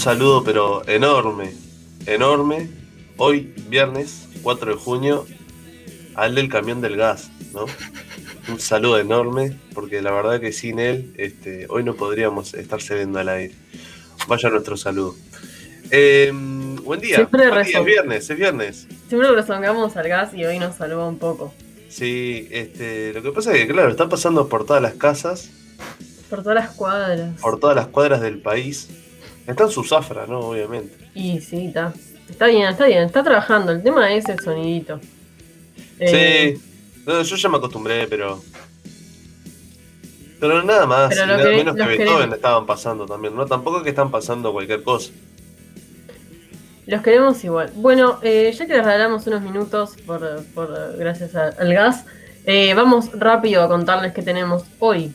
saludo pero enorme, enorme, hoy viernes 4 de junio, al del camión del gas, ¿no? Un saludo enorme, porque la verdad que sin él, este, hoy no podríamos estar cediendo al aire. Vaya nuestro saludo. Em, buen día. Siempre es viernes, es viernes. Siempre rezongamos al gas y hoy nos salvó un poco. Sí, este, lo que pasa es que, claro, están pasando por todas las casas. Por todas las cuadras. Por todas las cuadras del país. Está en su zafra, ¿no? Obviamente. Y sí, está. Está bien, está bien, está trabajando. El tema es el sonidito. Eh, sí. yo ya me acostumbré, pero. Pero nada más. Pero menos que Beethoven estaban pasando también, ¿no? Tampoco es que están pasando cualquier cosa. Los queremos igual. Bueno, eh, ya que les regalamos unos minutos por, gracias al gas, eh, vamos rápido a contarles qué tenemos hoy.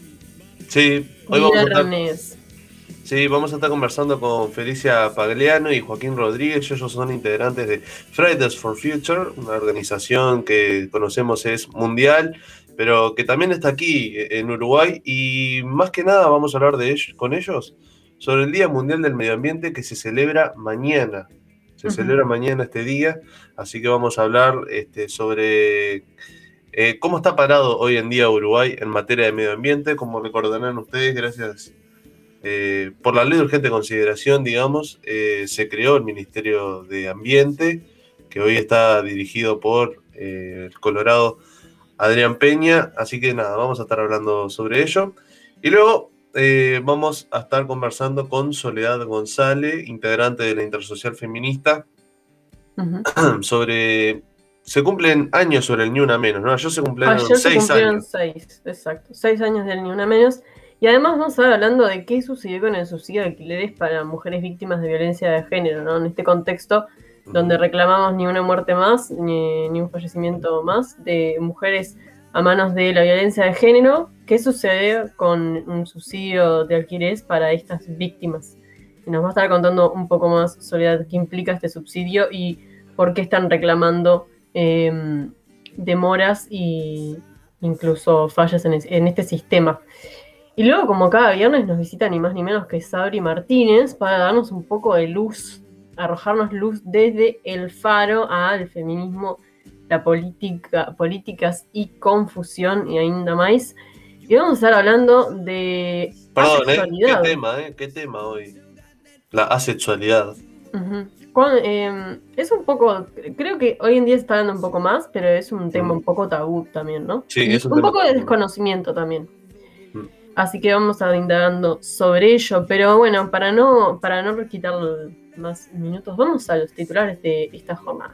Sí, hoy vamos a, estar, sí, vamos a estar conversando con Felicia Pagliano y Joaquín Rodríguez. Ellos son integrantes de Fridays for Future, una organización que conocemos es mundial, pero que también está aquí en Uruguay. Y más que nada vamos a hablar de ellos, con ellos sobre el Día Mundial del Medio Ambiente que se celebra mañana, se celebra mañana este día, así que vamos a hablar este, sobre eh, cómo está parado hoy en día Uruguay en materia de medio ambiente. Como recordarán ustedes, gracias eh, por la ley de urgente consideración, digamos, eh, se creó el Ministerio de Ambiente, que hoy está dirigido por el Colorado Adrián Peña, así que nada, vamos a estar hablando sobre ello. Y luego eh, vamos a estar conversando con Soledad González, integrante de la Intersocial Feminista, sobre. Se cumplen años sobre el Ni Una Menos, ¿no? Ayer se cumplieron Ayer seis se cumplieron años. Seis, exacto. Seis años del Ni Una Menos. Y además vamos a estar hablando de qué sucedió con el subsidio de alquileres para mujeres víctimas de violencia de género, ¿no? En este contexto donde reclamamos ni una muerte más, ni, ni un fallecimiento más de mujeres a manos de la violencia de género, ¿qué sucede con un subsidio de alquileres para estas víctimas? Y nos va a estar contando un poco más Soledad qué implica este subsidio y por qué están reclamando em, demoras e incluso fallas en, en, este sistema. Y luego, como cada viernes, nos visita ni más ni menos que Sabri Martínez para darnos un poco de luz, arrojarnos luz desde el faro al feminismo la política, políticas y confusión y ainda más. Y vamos a estar hablando de Perdón, ¿eh? ¿Qué tema, eh? ¿Qué tema hoy? La asexualidad. Em, es un poco, creo que hoy en día se está dando un poco más, pero es un tema un poco tabú también, ¿no? Sí, es un, un poco de desconocimiento también. Así que vamos a indagando sobre ello, pero bueno, para no, para no quitar más minutos, vamos a los titulares de esta jornada.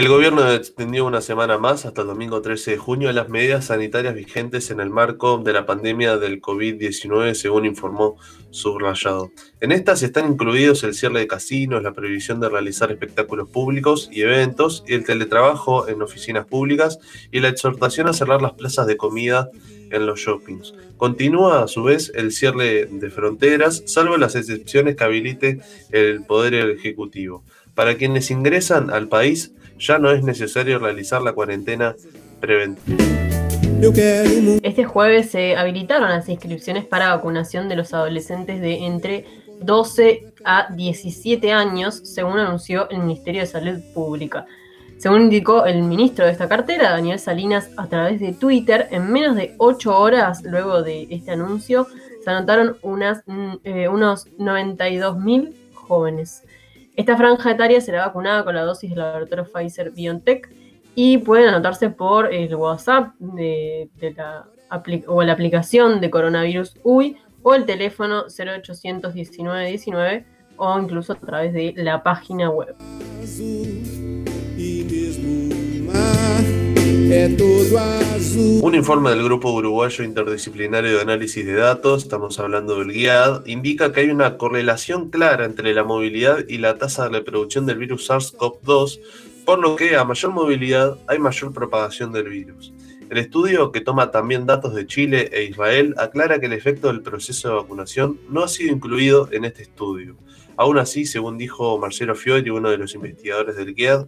El gobierno extendió una semana más, hasta el domingo 13 de junio, las medidas sanitarias vigentes en el marco de la pandemia del COVID-19, según informó Subrayado. En estas están incluidos el cierre de casinos, la prohibición de realizar espectáculos públicos y eventos, el teletrabajo en oficinas públicas, y la exhortación a cerrar las plazas de comida en los shoppings. Continúa a su vez el cierre de fronteras, salvo las excepciones que habilite el Poder Ejecutivo. Para quienes ingresan al país ya no es necesario realizar la cuarentena preventiva. Este jueves se habilitaron las inscripciones para vacunación de los adolescentes de entre 12 a 17 años, según anunció el Ministerio de Salud Pública. Según indicó el ministro de esta cartera, Daniel Salinas, a través de Twitter, en menos de 8 horas luego de este anuncio, se anotaron unas, mm, eh, unos 92.000 jóvenes. Esta franja etaria será vacunada con la dosis del laboratorio Pfizer BioNTech y pueden anotarse por el WhatsApp de, la, o la aplicación de coronavirus UI o el teléfono 0800 19 19 o incluso a través de la página web. Un informe del Grupo Uruguayo Interdisciplinario de Análisis de Datos, estamos hablando del GIAD, indica que hay una correlación clara entre la movilidad y la tasa de reproducción del virus SARS-CoV-2, por lo que a mayor movilidad hay mayor propagación del virus. El estudio, que toma también datos de Chile e Israel, aclara que el efecto del proceso de vacunación no ha sido incluido en este estudio. Aún así, según dijo Marcelo Fiori, uno de los investigadores del GIAD,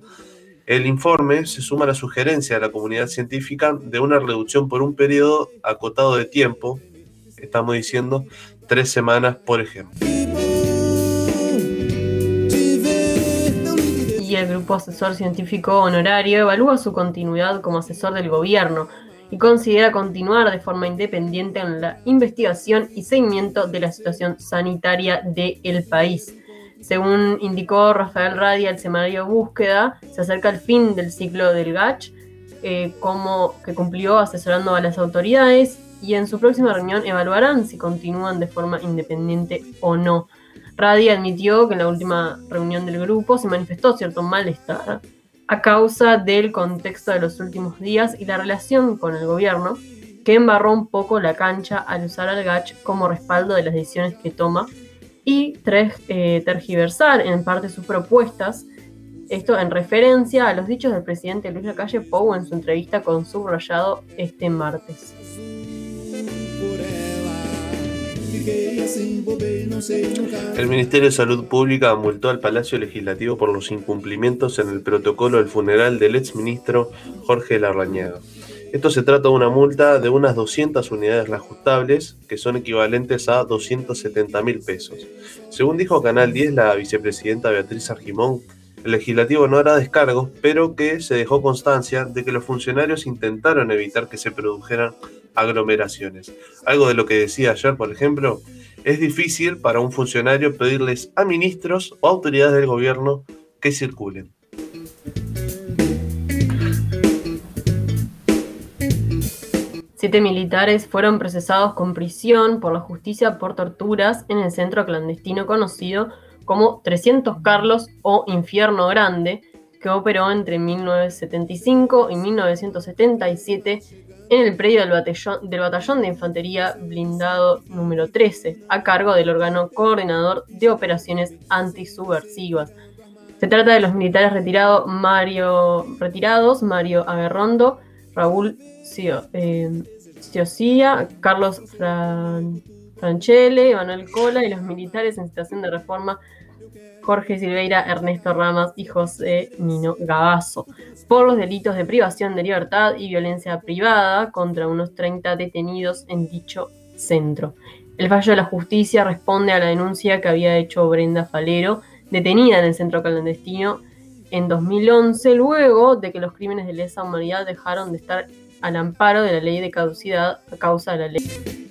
El informe se suma a la sugerencia de la comunidad científica de una reducción por un periodo acotado de tiempo, estamos diciendo tres semanas, por ejemplo. Y el grupo asesor científico honorario evalúa su continuidad como asesor del gobierno y considera continuar de forma independiente en la investigación y seguimiento de la situación sanitaria del país. Según indicó Rafael Radia, el semanario Búsqueda, se acerca el fin del ciclo del GACH, eh, como que cumplió asesorando a las autoridades y en su próxima reunión evaluarán si continúan de forma independiente o no. Radia admitió que en la última reunión del grupo se manifestó cierto malestar a causa del contexto de los últimos días y la relación con el gobierno, que embarró un poco la cancha al usar al GACH como respaldo de las decisiones que toma y tres, eh, tergiversar en parte sus propuestas, esto en referencia a los dichos del presidente Luis Lacalle Pou en su entrevista con Subrayado este martes. El Ministerio de Salud Pública multó al Palacio Legislativo por los incumplimientos en el protocolo del funeral del exministro Jorge Larrañaga. Esto se trata de una multa de unas 200 unidades reajustables, que son equivalentes a 270 mil pesos. Según dijo Canal 10 la vicepresidenta Beatriz Argimón, el legislativo no hará descargos, pero que se dejó constancia de que los funcionarios intentaron evitar que se produjeran aglomeraciones. Algo de lo que decía ayer, por ejemplo, es difícil para un funcionario pedirles a ministros o autoridades del gobierno que circulen. Siete militares fueron procesados con prisión por la justicia por torturas en el centro clandestino conocido como 300 Carlos o Infierno Grande, que operó entre 1975 y 1977 en el predio del batallón, del batallón de Infantería Blindado número 13, a cargo del órgano coordinador de operaciones antisubversivas. Se trata de los militares retirados Mario, retirados Mario Aguerrondo, Raúl eh, Carlos Fran, Franchelle, Manuel Cola y los militares en situación de reforma Jorge Silveira, Ernesto Ramas y José Nino Gabazo, por los delitos de privación de libertad y violencia privada contra unos 30 detenidos en dicho centro. El fallo de la justicia responde a la denuncia que había hecho Brenda Falero, detenida en el centro clandestino en 2011, luego de que los crímenes de lesa humanidad dejaron de estar al amparo de la ley de caducidad a causa de la ley.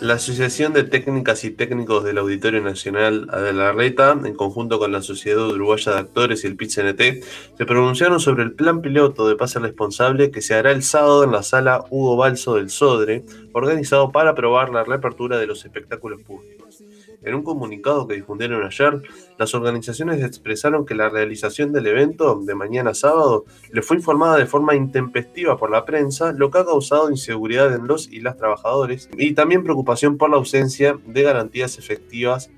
La Asociación de Técnicas y Técnicos del Auditorio Nacional de la Reta, en conjunto con la Sociedad Uruguaya de Actores y el PIT-CNT, se pronunciaron sobre el plan piloto de pase responsable que se hará el sábado en la sala Hugo Balso del Sodre, organizado para aprobar la reapertura de los espectáculos públicos. En un comunicado que difundieron ayer, las organizaciones expresaron que la realización del evento de mañana sábado le fue informada de forma intempestiva por la prensa, lo que ha causado inseguridad en los y las trabajadores y también preocupación por la ausencia de garantías efectivas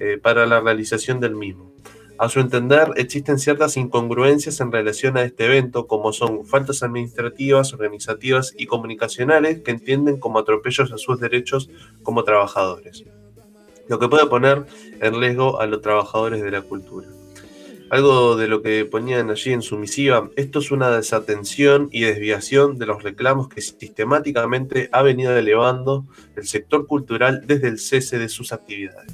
eh, para la realización del mismo. A su entender, existen ciertas incongruencias en relación a este evento, como son faltas administrativas, organizativas y comunicacionales que entienden como atropellos a sus derechos como trabajadores lo que puede poner en riesgo a los trabajadores de la cultura. Algo de lo que ponían allí en su misiva, esto es una desatención y desviación de los reclamos que sistemáticamente ha venido elevando el sector cultural desde el cese de sus actividades.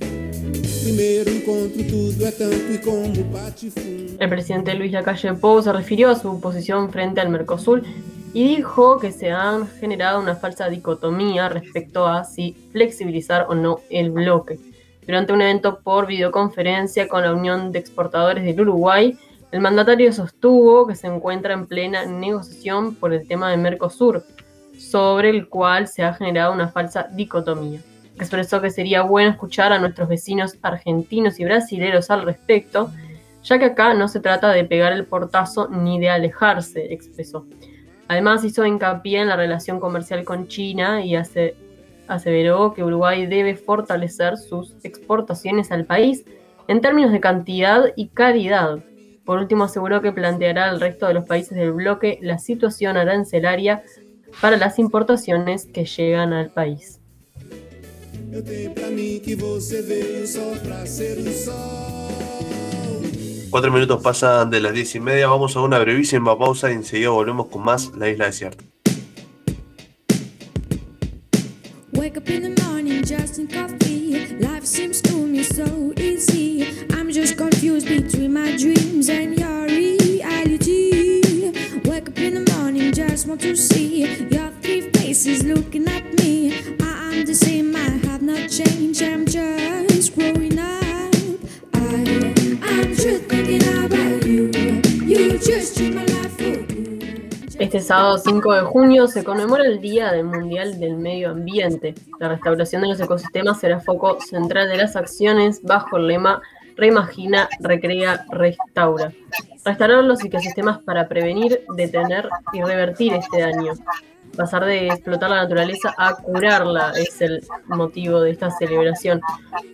El presidente Luis Lacalle Pou se refirió a su posición frente al Mercosur y dijo que se han generado una falsa dicotomía respecto a si flexibilizar o no el bloque. Durante un evento por videoconferencia con la Unión de Exportadores del Uruguay, el mandatario sostuvo que se encuentra en plena negociación por el tema de Mercosur, sobre el cual se ha generado una falsa dicotomía. Expresó que sería bueno escuchar a nuestros vecinos argentinos y brasileños al respecto, ya que acá no se trata de pegar el portazo ni de alejarse, expresó. Además hizo hincapié en la relación comercial con China y aseveró que Uruguay debe fortalecer sus exportaciones al país en términos de cantidad y calidad. Por último, aseguró que planteará al resto de los países del bloque la situación arancelaria para las importaciones que llegan al país. Cuatro minutos pasan de las diez y media. Vamos a una brevísima pausa y enseguida volvemos con más La Isla Desierta. Wake up in the morning just in coffee. Life seems to me so easy. I'm just confused between my dreams and your reality. Wake up in the morning, just want to see your three faces looking at me. Este sábado 5 de junio se conmemora el Día del Mundial del Medio Ambiente. La restauración de los ecosistemas será foco central de las acciones bajo el lema Reimagina, Recrea, Restaura. Restaurar los ecosistemas para prevenir, detener y revertir este daño. Pasar de explotar la naturaleza a curarla es el motivo de esta celebración.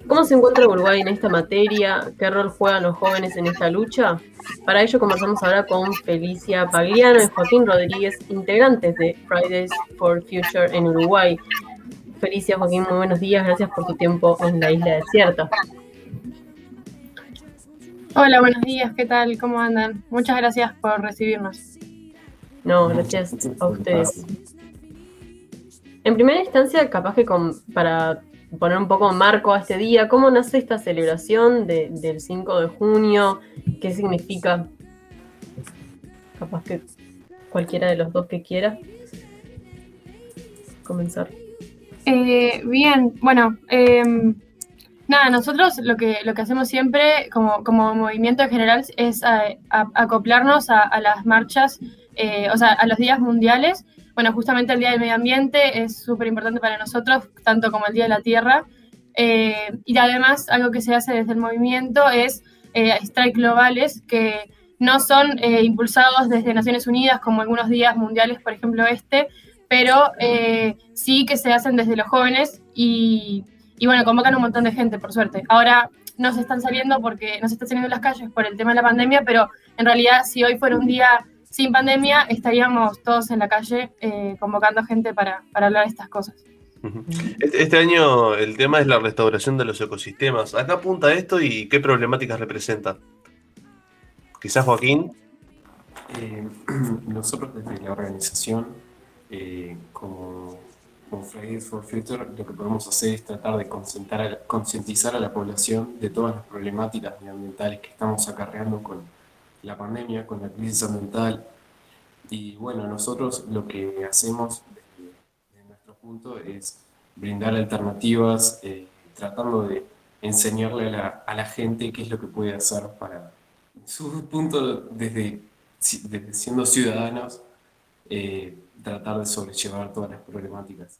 ¿Cómo se encuentra Uruguay en esta materia? ¿Qué rol juegan los jóvenes en esta lucha? Para ello conversamos ahora con Felicia Pagliano y Joaquín Rodríguez, integrantes de Fridays for Future en Uruguay. Felicia, Joaquín, muy buenos días. Gracias por tu tiempo en la isla desierta. Hola, buenos días. ¿Qué tal? ¿Cómo andan? Muchas gracias por recibirnos. No, gracias a ustedes. En primera instancia, capaz que para poner un poco marco a este día, ¿cómo nace esta celebración del 5 de junio? ¿Qué significa? Capaz que cualquiera de los dos que quiera comenzar. Eh, bien, bueno, em, nada, nosotros lo que, lo que hacemos siempre como, como movimiento en general es acoplarnos a, las marchas, eh, o sea, a los días mundiales bueno, justamente el Día del Medio Ambiente es súper importante para nosotros, tanto como el Día de la Tierra. Eh, y además, algo que se hace desde el movimiento es eh, strike globales, que no son eh, impulsados desde Naciones Unidas, como algunos días mundiales, por ejemplo este, pero eh, sí que se hacen desde los jóvenes y, y, bueno, convocan un montón de gente, por suerte. Ahora no se están saliendo porque no se están saliendo en las calles por el tema de la pandemia, pero en realidad si hoy fuera un día sin pandemia estaríamos todos en la calle eh, convocando gente para, hablar de estas cosas. Este, este año el tema es la restauración de los ecosistemas. ¿Acá apunta esto y qué problemáticas representa? Quizás Joaquín. Eh, nosotros desde la organización, eh, como, Fridays for Future, lo que podemos hacer es tratar de concientizar a la población de todas las problemáticas ambientales que estamos acarreando con la pandemia, con la crisis ambiental. Y bueno, nosotros lo que hacemos desde, nuestro punto es brindar alternativas, eh, tratando de enseñarle a la, a la, gente qué es lo que puede hacer para su punto desde, siendo ciudadanos, eh, tratar de sobrellevar todas las problemáticas.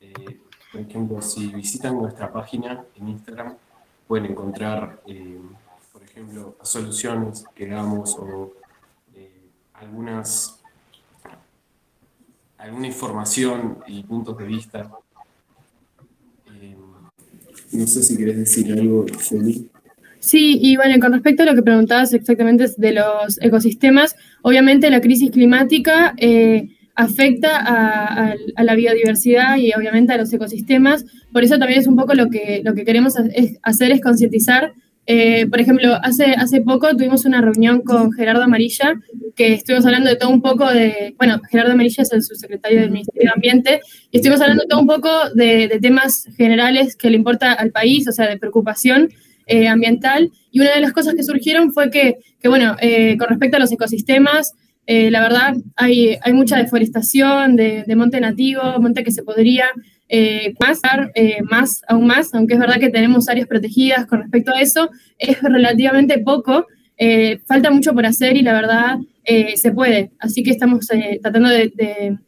Eh, por ejemplo, si visitan nuestra página en Instagram, pueden encontrar ejemplo, soluciones que damos o eh, algunas, alguna información y puntos de vista. Eh, no sé si quieres decir algo, Felipe. Sí, y bueno, con respecto a lo que preguntabas exactamente de los ecosistemas, obviamente la crisis climática eh, afecta a, la biodiversidad y obviamente a los ecosistemas. Por eso también es un poco lo que, lo que queremos hacer es concientizar eh, por ejemplo, hace, hace poco tuvimos una reunión con Gerardo Amarilla, que estuvimos hablando de todo un poco de, bueno, Gerardo Amarilla es el subsecretario del Ministerio de Ambiente, y estuvimos hablando todo un poco de, temas generales que le importa al país, o sea, de preocupación eh, ambiental. Y una de las cosas que surgieron fue que, que bueno, eh, con respecto a los ecosistemas, la verdad hay, hay mucha deforestación de, de monte nativo, monte que se podría eh, más, eh, más, aún más, aunque es verdad que tenemos áreas protegidas con respecto a eso, es relativamente poco. Eh, falta mucho por hacer y la verdad eh, se puede. Así que estamos tratando de, de,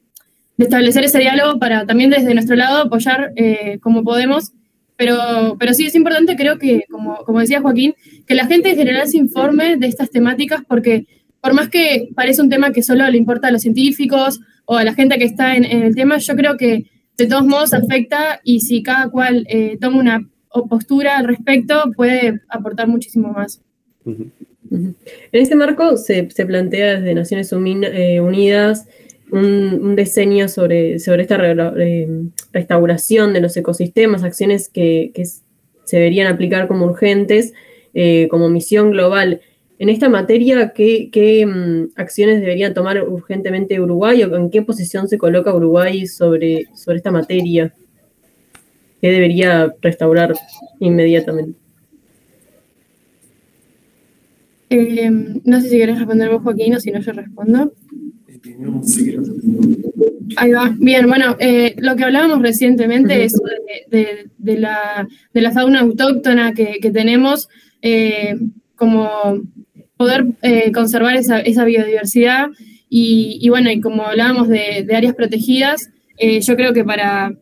establecer ese diálogo para también desde nuestro lado apoyar como podemos. Pero, pero sí es importante, creo que, como, como decía Joaquín, que la gente en general se informe de estas temáticas porque por más que parece un tema que solo le importa a los científicos o a la gente que está en el tema, yo creo que de todos modos afecta y si cada cual eh, toma una postura al respecto, puede aportar muchísimo más. En este marco se, plantea desde Naciones eh, Unidas un, diseño sobre, sobre esta eh, restauración de los ecosistemas, acciones que, se deberían aplicar como urgentes, como misión global. En esta materia, ¿qué, mm, acciones debería tomar urgentemente Uruguay o en qué posición se coloca Uruguay sobre, sobre esta materia? ¿Qué debería restaurar inmediatamente? Eh, no sé si quieres responder vos, Joaquín, o si no, yo respondo. Ahí va. Bien, bueno, eh, lo que hablábamos recientemente es de, la, fauna autóctona que, tenemos, eh, como poder eh, conservar esa, biodiversidad y, bueno, y como hablábamos de, áreas protegidas, yo creo que para,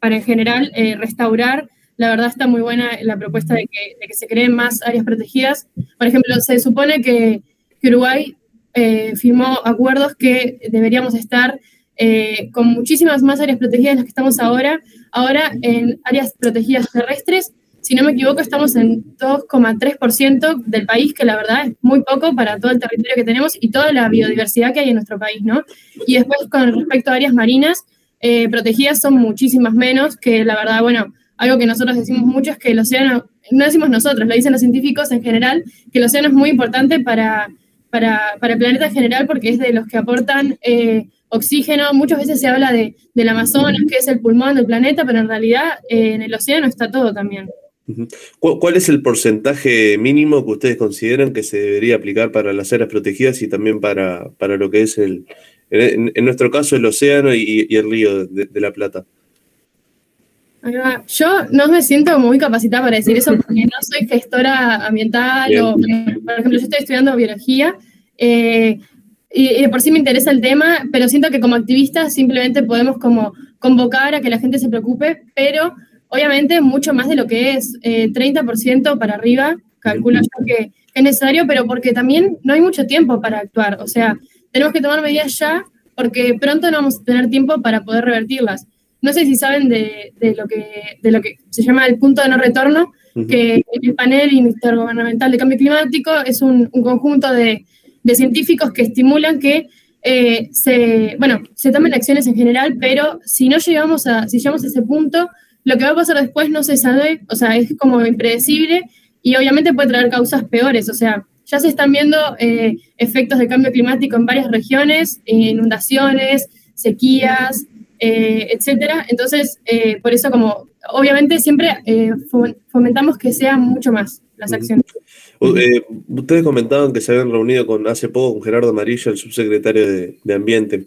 para en general restaurar, la verdad está muy buena la propuesta de que, se creen más áreas protegidas. Por ejemplo, se supone que, que Uruguay eh, firmó acuerdos que deberíamos estar eh, con muchísimas más áreas protegidas de las que estamos ahora. Ahora en áreas protegidas terrestres, si no me equivoco, estamos en 2,3% del país, que la verdad es muy poco para todo el territorio que tenemos y toda la biodiversidad que hay en nuestro país, ¿no? Y después con respecto a áreas marinas, eh, protegidas son muchísimas menos, que la verdad, bueno, algo que nosotros decimos mucho es que el océano, no decimos nosotros, lo dicen los científicos en general, que el océano es muy importante para para, el planeta en general porque es de los que aportan eh, oxígeno. Muchas veces se habla de, del Amazonas, que es el pulmón del planeta, pero en realidad eh, en el océano está todo también. ¿Cuál es el porcentaje mínimo que ustedes consideran que se debería aplicar para las áreas protegidas y también para, para lo que es el, en, nuestro caso, el océano y, el río de, la Plata? Yo no me siento muy capacitada para decir eso porque no soy gestora ambiental o, por ejemplo, yo estoy estudiando biología eh, y, de por sí me interesa el tema, pero siento que como activistas simplemente podemos como convocar a que la gente se preocupe, pero obviamente mucho más de lo que es 30% eh, para arriba, calculo yo que es necesario, pero porque también no hay mucho tiempo para actuar, o sea, tenemos que tomar medidas ya porque pronto no vamos a tener tiempo para poder revertirlas. No sé si saben de, lo, que, de lo que se llama el punto de no retorno, que el panel intergubernamental de cambio climático es un, conjunto de, científicos que estimulan que eh, se, bueno, se tomen acciones en general, pero si no llegamos a, si llegamos a ese punto, lo que va a pasar después no se sabe, o sea, es como impredecible y obviamente puede traer causas peores, o sea, ya se están viendo eh, efectos de cambio climático en varias regiones, inundaciones, sequías, eh, etcétera. Entonces, eh, por eso como, obviamente siempre eh, fomentamos que sean mucho más las acciones. ustedes comentaban que se habían reunido con hace poco con Gerardo Amarillo, el subsecretario de, Ambiente.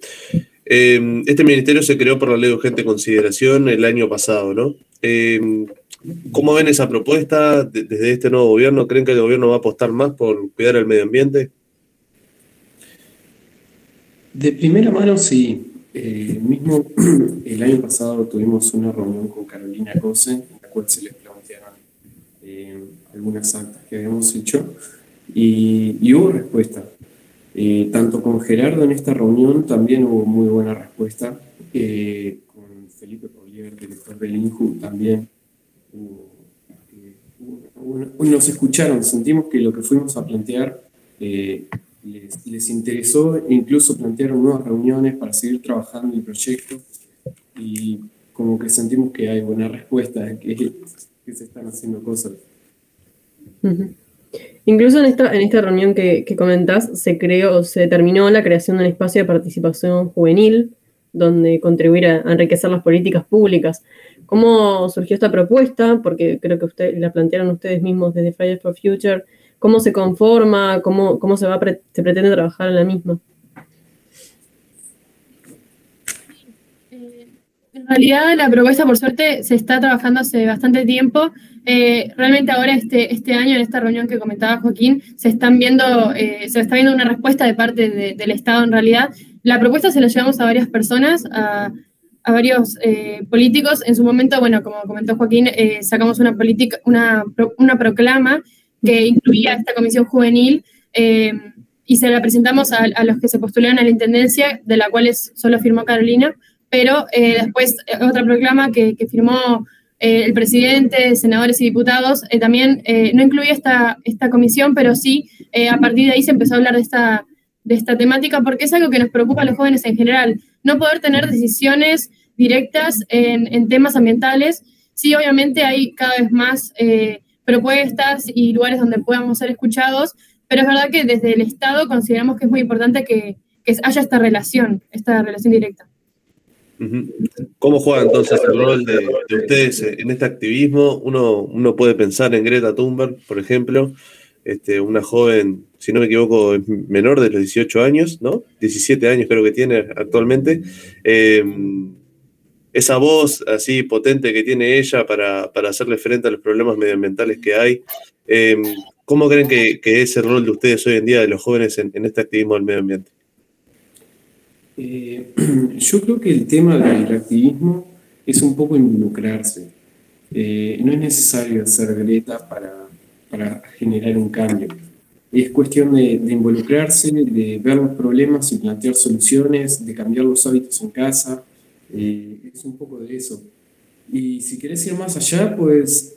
Este ministerio se creó por la ley de urgente consideración el año pasado, ¿no? ¿Cómo ven esa propuesta desde este nuevo gobierno? ¿Creen que el gobierno va a apostar más por cuidar el medio ambiente? De primera mano, sí. Eh, mismo el año pasado tuvimos una reunión con Carolina Cose, en la cual se les plantearon eh, algunas actas que habíamos hecho y, hubo respuesta. Eh, tanto con Gerardo en esta reunión también hubo muy buena respuesta. con Felipe Polier, director del INJU, también nos escucharon. Sentimos que lo que fuimos a plantear les, interesó e incluso plantearon nuevas reuniones para seguir trabajando el proyecto y como que sentimos que hay buena respuesta, que, que se están haciendo cosas. Incluso en esta, en esta reunión que, que comentás, se creó, se determinó la creación de un espacio de participación juvenil donde contribuir a, enriquecer las políticas públicas. ¿Cómo surgió esta propuesta? Porque creo que usted, la plantearon ustedes mismos desde Fridays for Future cómo se conforma, cómo, cómo se, va, se pretende trabajar en la misma. En realidad la propuesta, por suerte, se está trabajando hace bastante tiempo. Eh, realmente ahora, este, este año, en esta reunión que comentaba Joaquín, se están viendo, eh, se está viendo una respuesta de parte del Estado en realidad. La propuesta se la llevamos a varias personas, a, varios políticos. En su momento, bueno, como comentó Joaquín, sacamos una política, una, una proclama que incluía esta comisión juvenil eh, y se la presentamos a, los que se postularon a la intendencia, de la cual solo firmó Carolina, pero eh, después eh, otra proclama que, firmó el presidente, senadores y diputados, también no incluía esta, esta comisión, pero sí a partir de ahí se empezó a hablar de esta, de esta temática porque es algo que nos preocupa a los jóvenes en general, no poder tener decisiones directas en, en temas ambientales. Sí, obviamente hay cada vez más propuestas y lugares donde podamos ser escuchados, pero es verdad que desde el Estado consideramos que es muy importante que, haya esta relación, esta relación directa. ¿Cómo juega entonces el rol de, ustedes en este activismo? Uno, uno puede pensar en Greta Thunberg, por ejemplo, este, una joven, si no me equivoco, menor de los 18 años, ¿no? 17 años creo que tiene actualmente. Em, esa voz así potente que tiene ella para, hacerle frente a los problemas medioambientales que hay. Em, ¿Cómo creen que, es el rol de ustedes hoy en día, de los jóvenes, en, este activismo del medio ambiente? Eh, yo creo que el tema del activismo es un poco involucrarse. Eh, no es necesario hacer Greta para para generar un cambio. Es cuestión de, involucrarse, de ver los problemas y plantear soluciones, de cambiar los hábitos en casa. Eh, es un poco de eso. Y si querés ir más allá, pues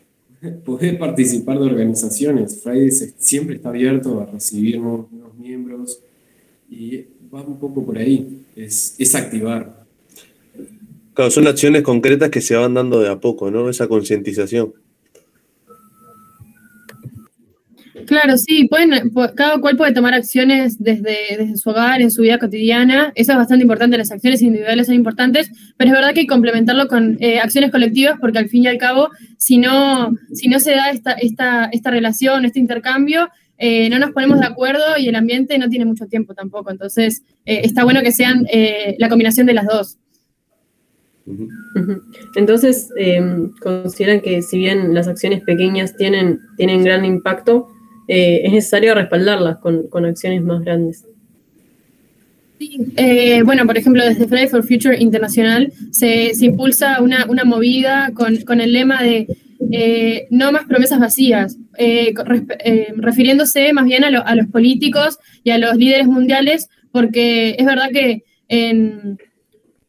podés participar de organizaciones. Fridays siempre está abierto a recibir nuevos, miembros y va un poco por ahí, es, es activar. Claro, son acciones concretas que se van dando de a poco, ¿no? Esa concientización. Claro, sí, pueden, cada cual puede tomar acciones desde, desde su hogar, en su vida cotidiana. Eso es bastante importante, las acciones individuales son importantes, pero es verdad que hay que complementarlo con eh, acciones colectivas porque al fin y al cabo, si no, si no se da esta, esta, esta relación, este intercambio, eh, no nos ponemos de acuerdo y el ambiente no tiene mucho tiempo tampoco. Entonces, eh, está bueno que sean la combinación de las dos. Entonces, consideran que si bien las acciones pequeñas tienen, tienen gran impacto, eh, es necesario respaldarlas con, acciones más grandes. Eh, bueno, por ejemplo, desde Friday for Future Internacional se, impulsa una, movida con, el lema de eh, no más promesas vacías, refiriéndose más bien a, los políticos y a los líderes mundiales, porque es verdad que en,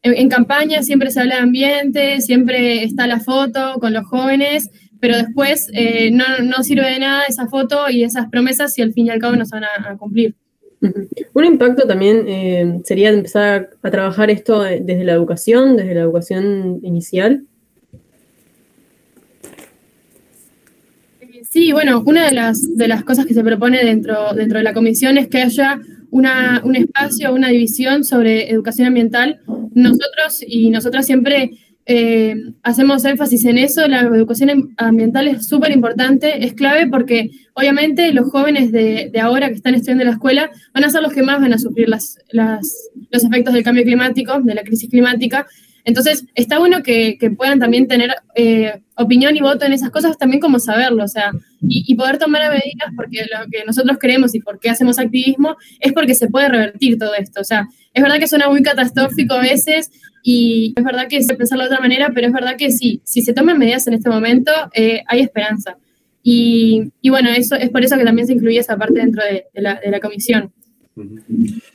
en campaña siempre se habla de ambiente, siempre está la foto con los jóvenes, pero después eh, no, no, sirve de nada esa foto y esas promesas si al fin y al cabo no se van a, cumplir. Un impacto también eh, sería empezar a, trabajar esto desde la educación, desde la educación inicial. Sí, bueno, una de las, de las cosas que se propone dentro, dentro de la comisión es que haya una, un espacio, una división sobre educación ambiental. Nosotros y nosotras siempre eh, hacemos énfasis en eso, la educación ambiental es súper importante, es clave porque obviamente los jóvenes de, ahora que están estudiando en la escuela van a ser los que más van a sufrir las, los efectos del cambio climático, de la crisis climática. Entonces, está bueno que, puedan también tener eh, opinión y voto en esas cosas, también como saberlo, o sea, y, poder tomar medidas, porque lo que nosotros queremos y por qué hacemos activismo es porque se puede revertir todo esto. O sea, es verdad que suena muy catastrófico a veces y es verdad que se pensarlo de otra manera, pero es verdad que sí, si se toman medidas en este momento, eh, hay esperanza. Y, bueno, eso es por eso que también se incluye esa parte dentro de, la, comisión.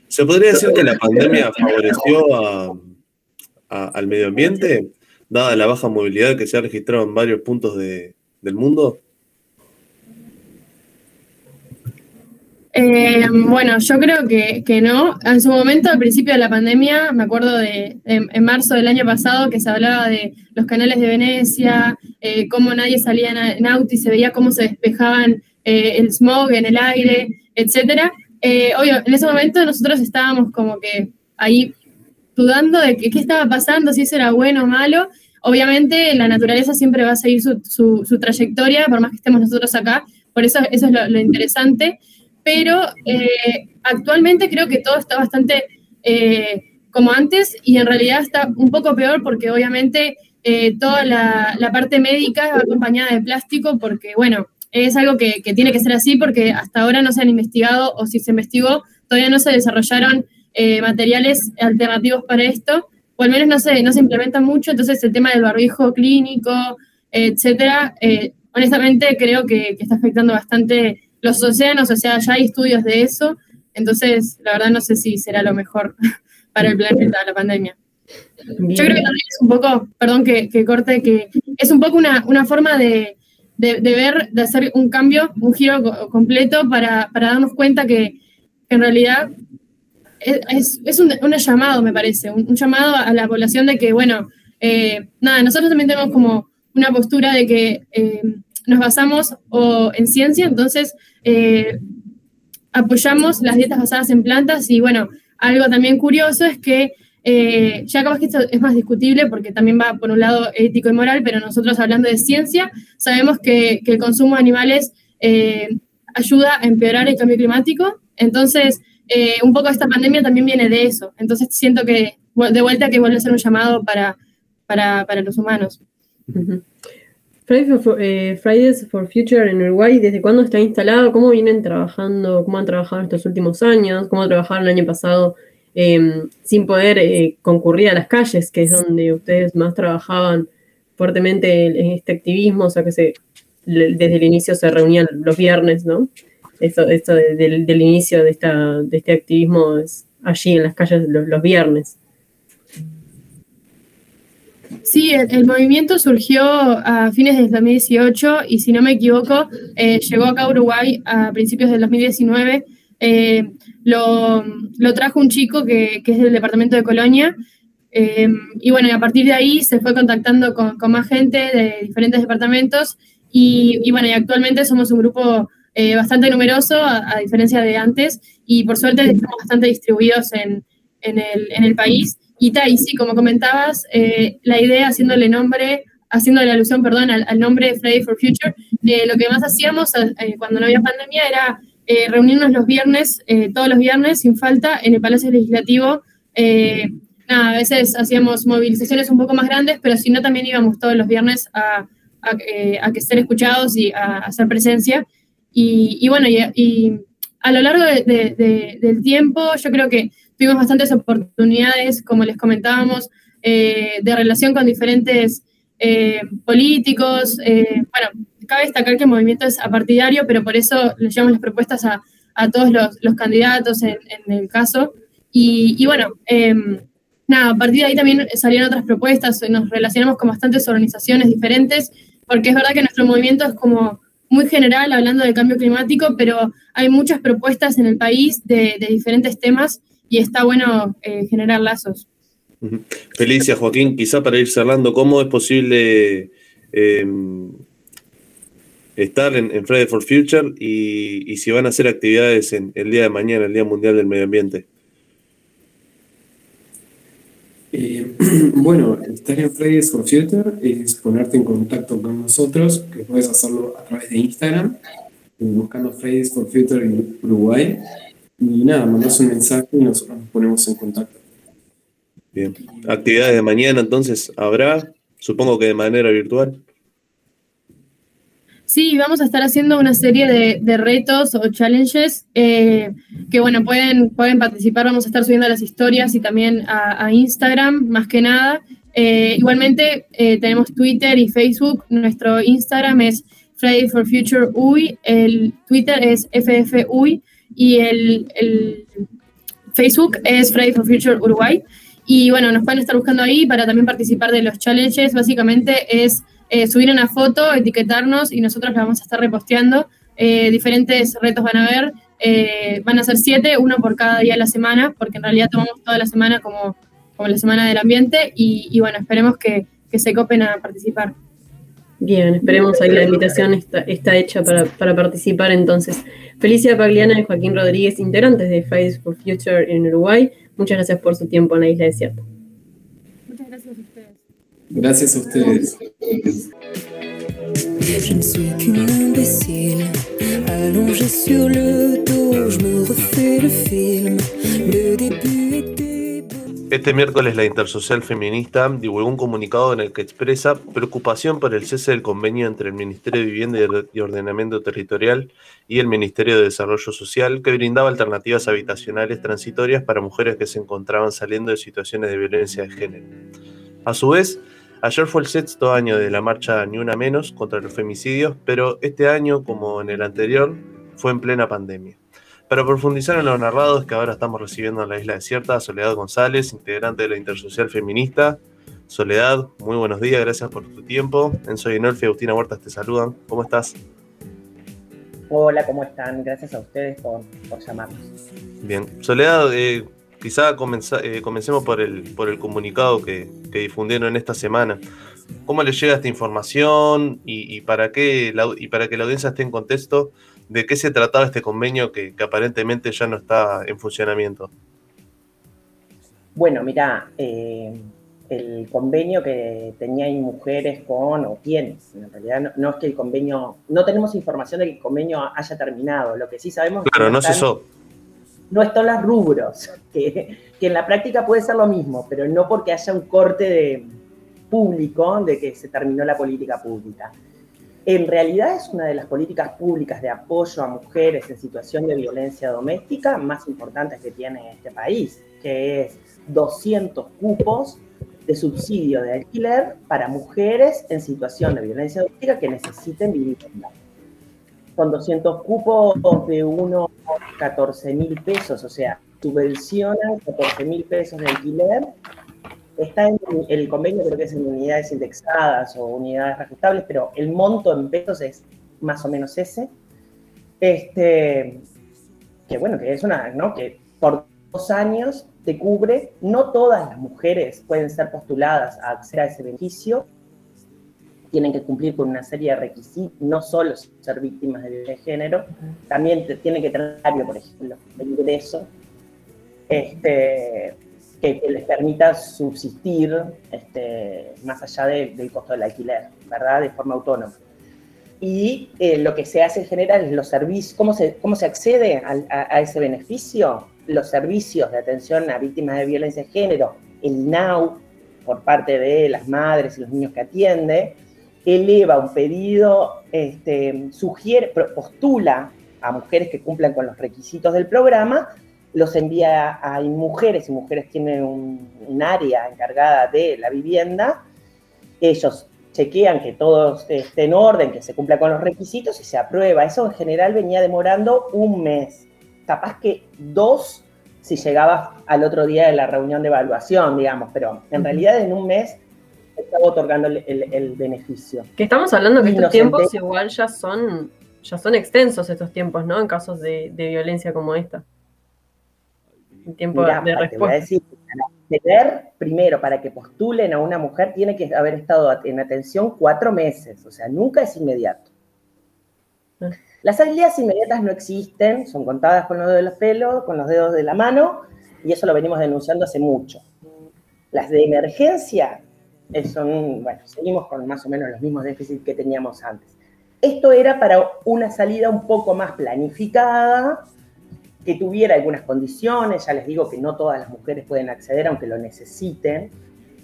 ¿Se podría decir que la pandemia favoreció al medio ambiente, dada la baja movilidad que se ha registrado en varios puntos del mundo? Eh, bueno, yo creo que, no. En su momento, al principio de la pandemia, me acuerdo de en, marzo del año pasado que se hablaba de los canales de Venecia, eh, cómo nadie salía en, auto y se veía cómo se despejaban eh, el smog en el aire, etcétera. obvio, en ese momento nosotros estábamos como que ahí dudando de qué estaba pasando, si eso era bueno o malo. Obviamente la naturaleza siempre va a seguir su, trayectoria, por más que estemos nosotros acá, por eso eso es lo interesante pero eh, actualmente creo que todo está bastante eh, como antes y en realidad está un poco peor porque obviamente eh, toda la, parte médica va acompañada de plástico porque, bueno, es algo que, tiene que ser así porque hasta ahora no se han investigado o si se investigó, todavía no se desarrollaron materiales alternativos para esto, o al menos no se, no se implementan mucho, entonces el tema del barbijo clínico, etcétera, honestamente creo que, que está afectando bastante los océanos, o sea, ya hay estudios de eso, entonces la verdad no sé si será lo mejor para el planeta la pandemia. Yo creo que también es un poco, perdón que, corte, que es un poco una, forma de, ver, de hacer un cambio, un giro completo para, darnos cuenta que, en realidad es, un, llamado, me parece, un, llamado a la población de que, bueno, eh, nada, nosotros también tenemos como una postura de que eh, nos basamos o en ciencia, entonces eh, apoyamos las dietas basadas en plantas y bueno, algo también curioso es que eh, ya capaz que esto es más discutible porque también va por un lado ético y moral, pero nosotros hablando de ciencia sabemos que, el consumo de animales ayuda a empeorar el cambio climático. Entonces, eh, un poco esta pandemia también viene de eso. Entonces siento que de vuelta que vuelve a ser un llamado para, para, los humanos. Fridays for Future en Uruguay, ¿desde cuándo está instalado? ¿Cómo vienen trabajando? ¿Cómo han trabajado estos últimos años? ¿Cómo trabajaron el año pasado Em, sin poder eh, concurrir a las calles, que es donde ustedes más trabajaban fuertemente en este activismo, o sea que se, desde el inicio se reunían los viernes, ¿no? Esto, esto del inicio de, esta, de este activismo allí en las calles los, viernes. Sí, el, movimiento surgió a fines del 2018 y si no me equivoco, eh, llegó acá a Uruguay a principios del 2019 eh, lo, trajo un chico que, es del departamento de Colonia. Eh, y bueno, a partir de ahí se fue contactando con, más gente de diferentes departamentos. Y, bueno, y actualmente somos un grupo eh, bastante numeroso, a, diferencia de antes. Y por suerte estamos bastante distribuidos en, el, país. Y, y sí, como comentabas, la idea haciéndole nombre haciéndole alusión, perdón, al, nombre de Friday for Future, lo que más hacíamos cuando no había pandemia era eh, reunirnos los viernes, eh, todos los viernes, sin falta, en el Palacio Legislativo. Eh, nada, a veces hacíamos movilizaciones un poco más grandes, pero si no, también íbamos todos los viernes a, a, que ser escuchados y a, hacer presencia. Y, bueno, y, a lo largo del tiempo, yo creo que tuvimos bastantes oportunidades, como les comentábamos, de relación con diferentes políticos. bueno, cabe destacar que el movimiento es apartidario, pero por eso le llevamos las propuestas a, todos los, candidatos en, el caso. Y, bueno, em, nada, a partir de ahí también salieron otras propuestas, nos relacionamos con bastantes organizaciones diferentes, porque es verdad que nuestro movimiento es como muy general hablando del cambio climático, pero hay muchas propuestas en el país de, diferentes temas y está bueno eh, generar lazos. Felicia, Joaquín, quizá para ir cerrando, ¿cómo es posible em, estar en, Friday for Future y, si van a hacer actividades en el día de mañana, el Día Mundial del Medio Ambiente. Eh, bueno, estar en Fridays for Future es ponerte en contacto con nosotros, que puedes hacerlo a través de Instagram, eh, buscando Fridays for Future en Uruguay. Y nada, mandas un mensaje y nosotros nos ponemos en contacto. Bien. ¿Actividades de mañana entonces habrá? Supongo que de manera virtual. Sí, vamos a estar haciendo una serie de, retos o challenges eh, que, bueno, pueden, pueden participar. Vamos a estar subiendo las historias y también a, Instagram, más que nada. Eh, igualmente, eh, tenemos Twitter y Facebook. Nuestro Instagram es Friday for Future UI, el Twitter es FFUI y el, el Facebook es Friday for Future Uruguay. Y bueno, nos pueden estar buscando ahí para también participar de los challenges. Básicamente es eh, subir una foto, etiquetarnos y nosotros la vamos a estar reposteando. Eh, diferentes retos van a haber, eh, van a ser siete, uno por cada día de la semana, porque en realidad tomamos toda la semana como, como la semana del ambiente y, bueno, esperemos que, se copen a participar. Bien, esperemos ahí la invitación está, está hecha para, para, participar entonces. Felicia Pagliana y Joaquín Rodríguez, integrantes de Fridays for Future en Uruguay, muchas gracias por su tiempo en la isla desierta. Muchas gracias a ustedes. Gracias a ustedes. Je ne suis qu'une imbécile, allongée sur le dos, je me refais le film. Le début était Este miércoles la Intersocial Feminista divulgó un comunicado en el que expresa preocupación por el cese del convenio entre el Ministerio de Vivienda y Ordenamiento Territorial y el Ministerio de Desarrollo Social que brindaba alternativas habitacionales transitorias para mujeres que se encontraban saliendo de situaciones de violencia de género. A su vez, Ayer fue el sexto año de la marcha Ni Una Menos contra los femicidios, pero este año, como en el anterior, fue en plena pandemia. Para profundizar en lo narrado es que ahora estamos recibiendo en la isla desierta a Soledad González, integrante de la Intersocial Feminista. Soledad, muy buenos días, gracias por tu tiempo. Enzo Inolfi y Agustina Huertas te saludan. ¿Cómo estás? Hola, ¿cómo están? Gracias a ustedes por, llamarnos. Bien, Soledad, eh, quizá eh, comencemos por el, por el comunicado que, difundieron esta semana. ¿Cómo les llega esta información y, para qué y para que la audiencia esté en contexto? de qué se trataba este convenio que, aparentemente ya no está en funcionamiento. Bueno, mira, eh, el convenio que tenía mujeres con, o tienes, en realidad no, es que el convenio, no tenemos información de que el convenio haya terminado, lo que sí sabemos claro, no, no No están los rubros, que, que en la práctica puede ser lo mismo, pero no porque haya un corte de público de que se terminó la política pública. En realidad es una de las políticas públicas de apoyo a mujeres en situación de violencia doméstica más importantes que tiene este país, que es 200 cupos de subsidio de alquiler para mujeres en situación de violencia doméstica que necesiten vivir en la Con 200 cupos de unos 14 mil pesos, o sea, subvencionan 14 mil pesos de alquiler. Está en el convenio, creo que es en unidades indexadas o unidades reajustables, pero el monto en pesos es más o menos ese. Este, que bueno, que es una, ¿no? Que por dos años te cubre, no todas las mujeres pueden ser postuladas a acceder a ese beneficio, tienen que cumplir con una serie de requisitos, no solo ser víctimas de violencia de género, también tienen que tener, por ejemplo, el ingreso este, que, les permita subsistir este, más allá del costo del alquiler, ¿verdad? De forma autónoma. Y eh, lo que se hace en general es los servicios, ¿cómo se, cómo se accede a ese beneficio? los servicios de atención a víctimas de violencia de género, el INAU, por parte de las madres y los niños que atiende, eleva un pedido, este, sugiere, postula a mujeres que cumplan con los requisitos del programa, los envía a mujeres, y mujeres tienen un, área encargada de la vivienda, ellos chequean que todo esté en orden, que se cumpla con los requisitos y se aprueba. Eso en general venía demorando un mes. Capaz que dos si llegaba al otro día de la reunión de evaluación, digamos, pero en realidad en un mes estaba otorgando el, beneficio. Que estamos hablando que estos tiempos igual ya son, ya son extensos estos tiempos, ¿no? En casos de, violencia como esta. El tiempo de respuesta. decir, para primero, para que postulen a una mujer, tiene que haber estado en atención cuatro meses, o sea, nunca es inmediato. Ah. Las habilidades inmediatas no existen, son contadas con los dedos de los pelos, con los dedos de la mano, y eso lo venimos denunciando hace mucho. Las de emergencia son, bueno, seguimos con más o menos los mismos déficits que teníamos antes. Esto era para una salida un poco más planificada, que tuviera algunas condiciones, ya les digo que no todas las mujeres pueden acceder aunque lo necesiten,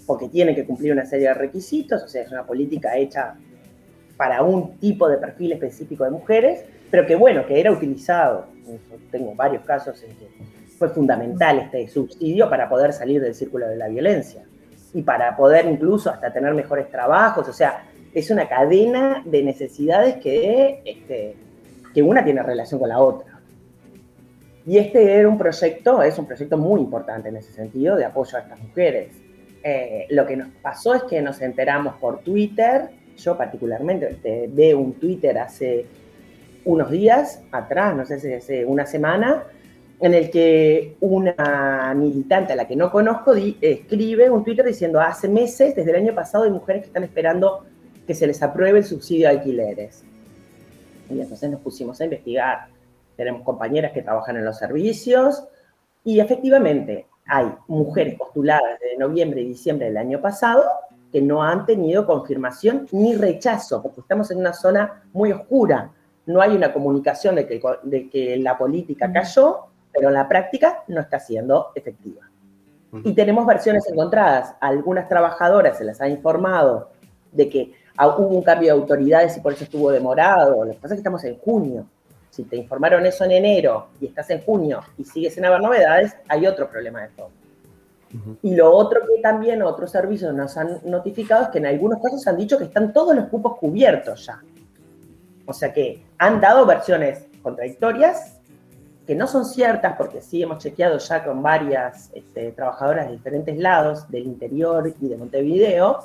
porque tienen que cumplir una serie de requisitos, o sea, es una política hecha para un tipo de perfil específico de mujeres, pero que bueno, que era utilizado. tengo varios casos en que fue fundamental este subsidio para poder salir del círculo de la violencia y para poder incluso hasta tener mejores trabajos. O sea, es una cadena de necesidades que, este, que una tiene relación con la otra. Y este era un proyecto, es un proyecto muy importante en ese sentido, de apoyo a estas mujeres. Eh, lo que nos pasó es que nos enteramos por Twitter yo particularmente te veo un Twitter hace unos días atrás, no sé si hace una semana, en el que una militante a la que no conozco escribe un Twitter diciendo hace meses, desde el año pasado, hay mujeres que están esperando que se les apruebe el subsidio de alquileres. Y entonces nos pusimos a investigar. Tenemos compañeras que trabajan en los servicios y efectivamente hay mujeres postuladas desde noviembre y diciembre del año pasado que no han tenido confirmación ni rechazo, porque estamos en una zona muy oscura. No hay una comunicación de que, de que la política cayó, pero en la práctica no está siendo efectiva. Y tenemos versiones encontradas. algunas trabajadoras se les ha informado de que hubo un cambio de autoridades y por eso estuvo demorado. Lo que pasa es que estamos en junio. Si te informaron eso en enero y estás en junio y sigues sin haber novedades, hay otro problema de fondo. Y lo otro que también otros servicios nos han notificado es que en algunos casos han dicho que están todos los cupos cubiertos ya. O sea que han dado versiones contradictorias que no son ciertas porque sí hemos chequeado ya con varias este, trabajadoras de diferentes lados del interior y de Montevideo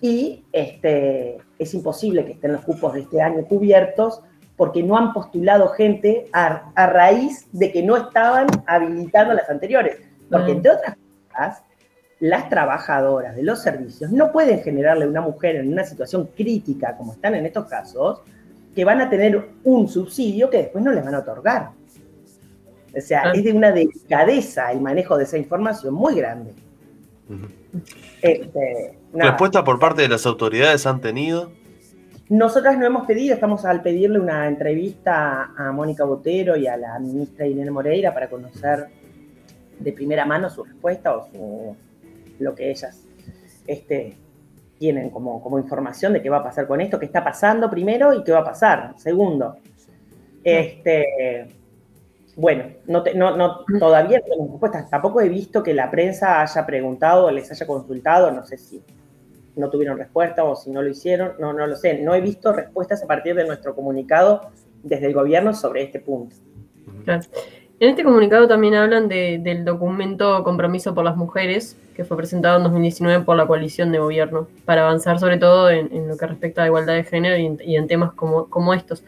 y este, es imposible que estén los cupos de este año cubiertos porque no han postulado gente a, raíz de que no estaban habilitando las anteriores. Porque entre otras las trabajadoras de los servicios no pueden generarle a una mujer en una situación crítica, como están en estos casos, que van a tener un subsidio que después no les van a otorgar. O sea, es de una delicadeza el manejo de esa información muy grande. Este, ¿Respuesta por parte de las autoridades han tenido? Nosotras no hemos pedido, estamos al pedirle una entrevista a Mónica Botero y a la ministra Irene Moreira para conocer de primera mano su respuesta o lo que ellas este, tienen como, como información de qué va a pasar con esto, qué está pasando primero y qué va a pasar segundo. Este, bueno, no, no, todavía no tengo respuestas. Tampoco he visto que la prensa haya preguntado o les haya consultado, no sé si no tuvieron respuesta o si no lo hicieron, no, no lo sé. No he visto respuestas a partir de nuestro comunicado desde el gobierno sobre este punto. En este comunicado también hablan del documento Compromiso por las Mujeres, que fue presentado en 2019 por la coalición de gobierno, para avanzar sobre todo en, lo que respecta a la igualdad de género y en, temas como, como estos.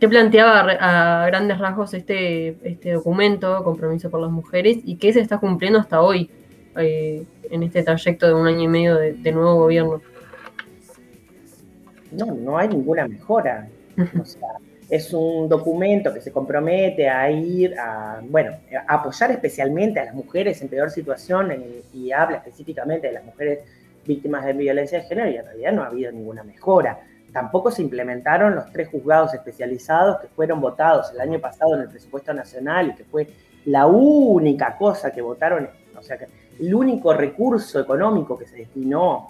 ¿Qué planteaba a grandes rasgos este, este documento, Compromiso por las Mujeres, y qué se está cumpliendo hasta hoy eh, en este trayecto de un año y medio de, nuevo gobierno? No, no hay ninguna mejora. es un documento que se compromete a ir a, bueno, a apoyar especialmente a las mujeres en peor situación y habla específicamente de las mujeres víctimas de violencia de género y en realidad no ha habido ninguna mejora. Tampoco se implementaron los tres juzgados especializados que fueron votados el año pasado en el presupuesto nacional y que fue la única cosa que votaron, o sea, que el único recurso económico que se destinó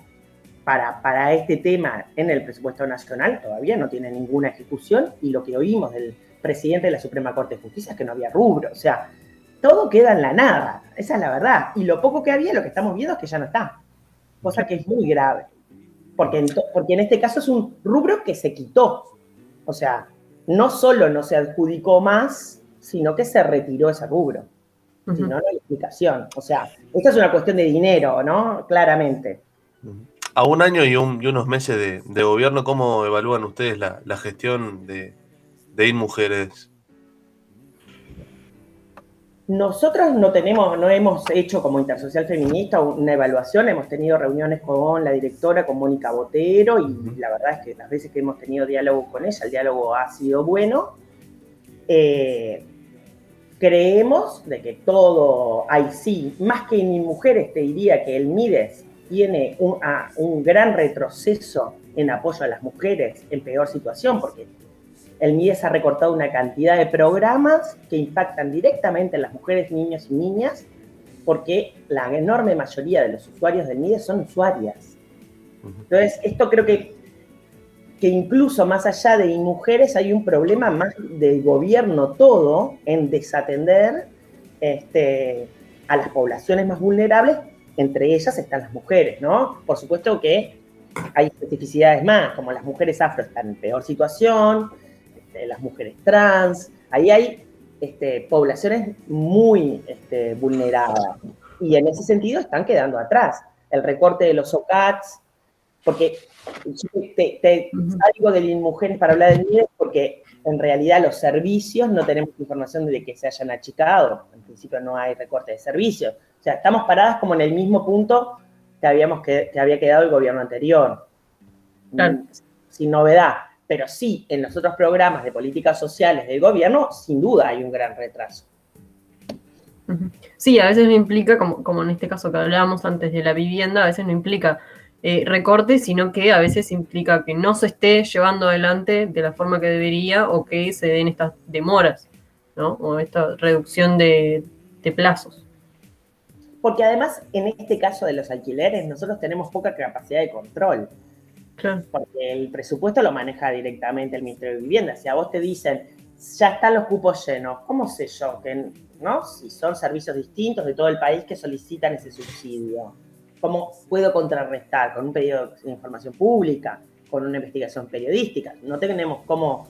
para, para este tema en el presupuesto nacional todavía no tiene ninguna ejecución y lo que oímos del presidente de la Suprema Corte de Justicia es que no había rubro, o sea, todo queda en la nada, esa es la verdad. Y lo poco que había, lo que estamos viendo es que ya no está, cosa que es muy grave porque en, porque en este caso es un rubro que se quitó. O sea, no solo no se adjudicó más, sino que se retiró ese rubro. Si no, no hay explicación. O sea, esta es una cuestión de dinero, ¿no? Claramente. A un año y, unos meses de, gobierno, ¿cómo evalúan ustedes la, gestión de, de Ir Mujeres? Nosotros no tenemos, no hemos hecho como Intersocial Feminista una evaluación, hemos tenido reuniones con la directora, con Mónica Botero, y la verdad es que las veces que hemos tenido diálogo con ella, el diálogo ha sido bueno. Eh, creemos de que todo, hay sí, más que en mujeres te diría que el MIDES tiene un, un gran retroceso en apoyo a las mujeres en peor situación, porque el MIDES ha recortado una cantidad de programas que impactan directamente en las mujeres, niños y niñas, porque la enorme mayoría de los usuarios del MIDES son usuarias. Entonces, esto creo que, que incluso más allá de mujeres hay un problema más del gobierno todo en desatender este, a las poblaciones más vulnerables, entre ellas están las mujeres, ¿no? Por supuesto que hay especificidades más, como las mujeres afro están en peor situación, las mujeres trans, ahí hay este, poblaciones muy este, vulneradas y en ese sentido están quedando atrás. El recorte de los OCATs, porque te, te salgo de mujeres para hablar de niños porque en realidad los servicios no tenemos información de que se hayan achicado, en principio no hay recorte de servicios. O sea, estamos paradas como en el mismo punto que, habíamos que, había quedado el gobierno anterior. Sin novedad pero sí en los otros programas de políticas sociales del gobierno, sin duda hay un gran retraso. Sí, a veces no implica, como, en este caso que hablábamos antes de la vivienda, a veces no implica eh, recorte, sino que a veces implica que no se esté llevando adelante de la forma que debería o que se den estas demoras, ¿no? O esta reducción de plazos. Porque además, en este caso de los alquileres, nosotros tenemos poca capacidad de control. Porque el presupuesto lo maneja directamente el Ministerio de Vivienda. Si a vos te dicen, ya están los cupos llenos, ¿cómo sé yo que, no? Si son servicios distintos de todo el país que solicitan ese subsidio. ¿Cómo puedo contrarrestar? Con un pedido de información pública, con una investigación periodística. No tenemos cómo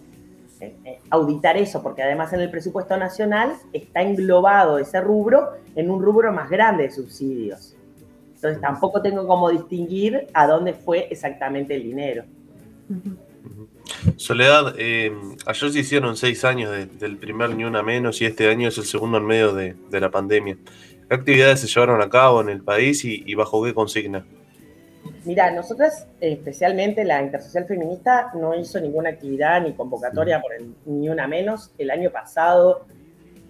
eh, eh, auditar eso, porque además en el presupuesto nacional está englobado ese rubro en un rubro más grande de subsidios. Entonces tampoco tengo cómo distinguir a dónde fue exactamente el dinero. Soledad, eh, ayer se hicieron seis años del primer Ni Una Menos y este año es el segundo en medio de, la pandemia. ¿Qué actividades se llevaron a cabo en el país y, bajo qué consigna? Mira, nosotras, especialmente la Intersocial Feminista, no hizo ninguna actividad ni convocatoria por ni una menos. El año pasado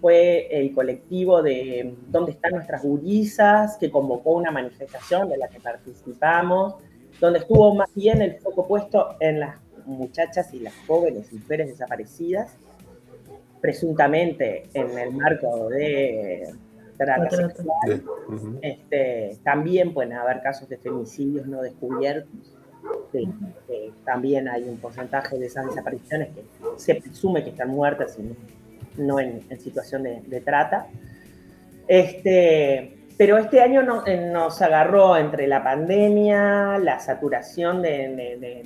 fue el colectivo de ¿Dónde están nuestras gurisas? que convocó una manifestación de la que participamos, donde estuvo más bien el foco puesto en las muchachas y las jóvenes mujeres desaparecidas, presuntamente en el marco de trata sexual. este, también pueden haber casos de femicidios no descubiertos. también hay un porcentaje de esas desapariciones que se presume que están muertas y no, en, situación de, trata. Este, pero este año eh, nos agarró entre la pandemia, la saturación de,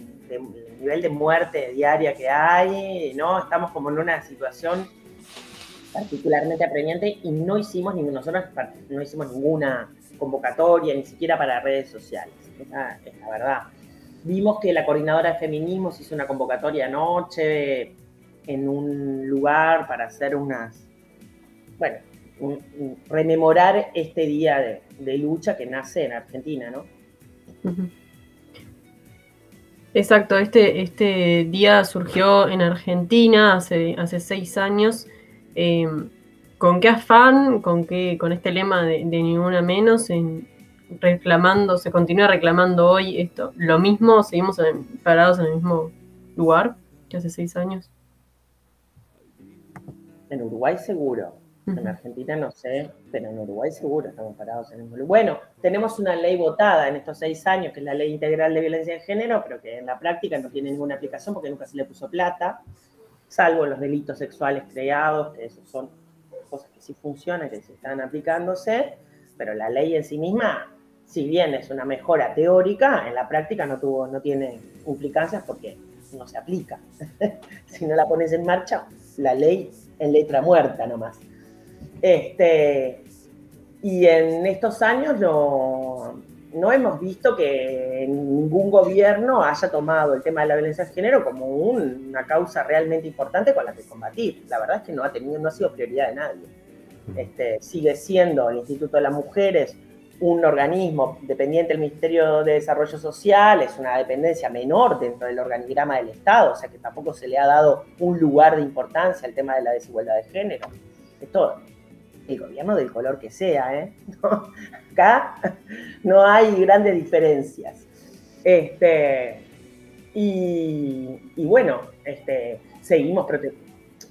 nivel de muerte diaria que hay, ¿no? Estamos como en una situación particularmente apremiante y no hicimos, nosotros no hicimos ninguna convocatoria, ni siquiera para redes sociales. Esa es la verdad. Vimos que la coordinadora de feminismos hizo una convocatoria anoche en un lugar para hacer unas, bueno, rememorar este día de, lucha que nace en Argentina, ¿no? Exacto, este, este día surgió en Argentina hace, hace seis años. Em, ¿Con qué afán, con, qué, con este lema de, ninguna menos, en, reclamando, se continúa reclamando hoy esto? ¿Lo mismo? ¿Seguimos parados en el mismo lugar que hace seis años? En Uruguay seguro. En Argentina no sé, pero en Uruguay seguro estamos parados en el mismo. Bueno, tenemos una ley votada en estos seis años, que es la Ley Integral de Violencia de Género, pero que en la práctica no tiene ninguna aplicación porque nunca se le puso plata, salvo los delitos sexuales creados, que esos son cosas que sí funcionan, que sí están aplicándose, pero la ley en sí misma, si bien es una mejora teórica, en la práctica no, tuvo, no tiene implicancias porque no se aplica. si no la pones en marcha, la ley en letra muerta nomás. Este, y en estos años no, no hemos visto que ningún gobierno haya tomado el tema de la violencia de género como una causa realmente importante con la que combatir. La verdad es que no ha, tenido, no ha sido prioridad de nadie. Este, sigue siendo el Instituto de las Mujeres un organismo dependiente del Ministerio de Desarrollo Social, es una dependencia menor dentro del organigrama del Estado, o sea que tampoco se le ha dado un lugar de importancia al tema de la desigualdad de género. Esto el gobierno del color que sea, ¿eh? acá no hay grandes diferencias. Este, y, bueno, este, seguimos,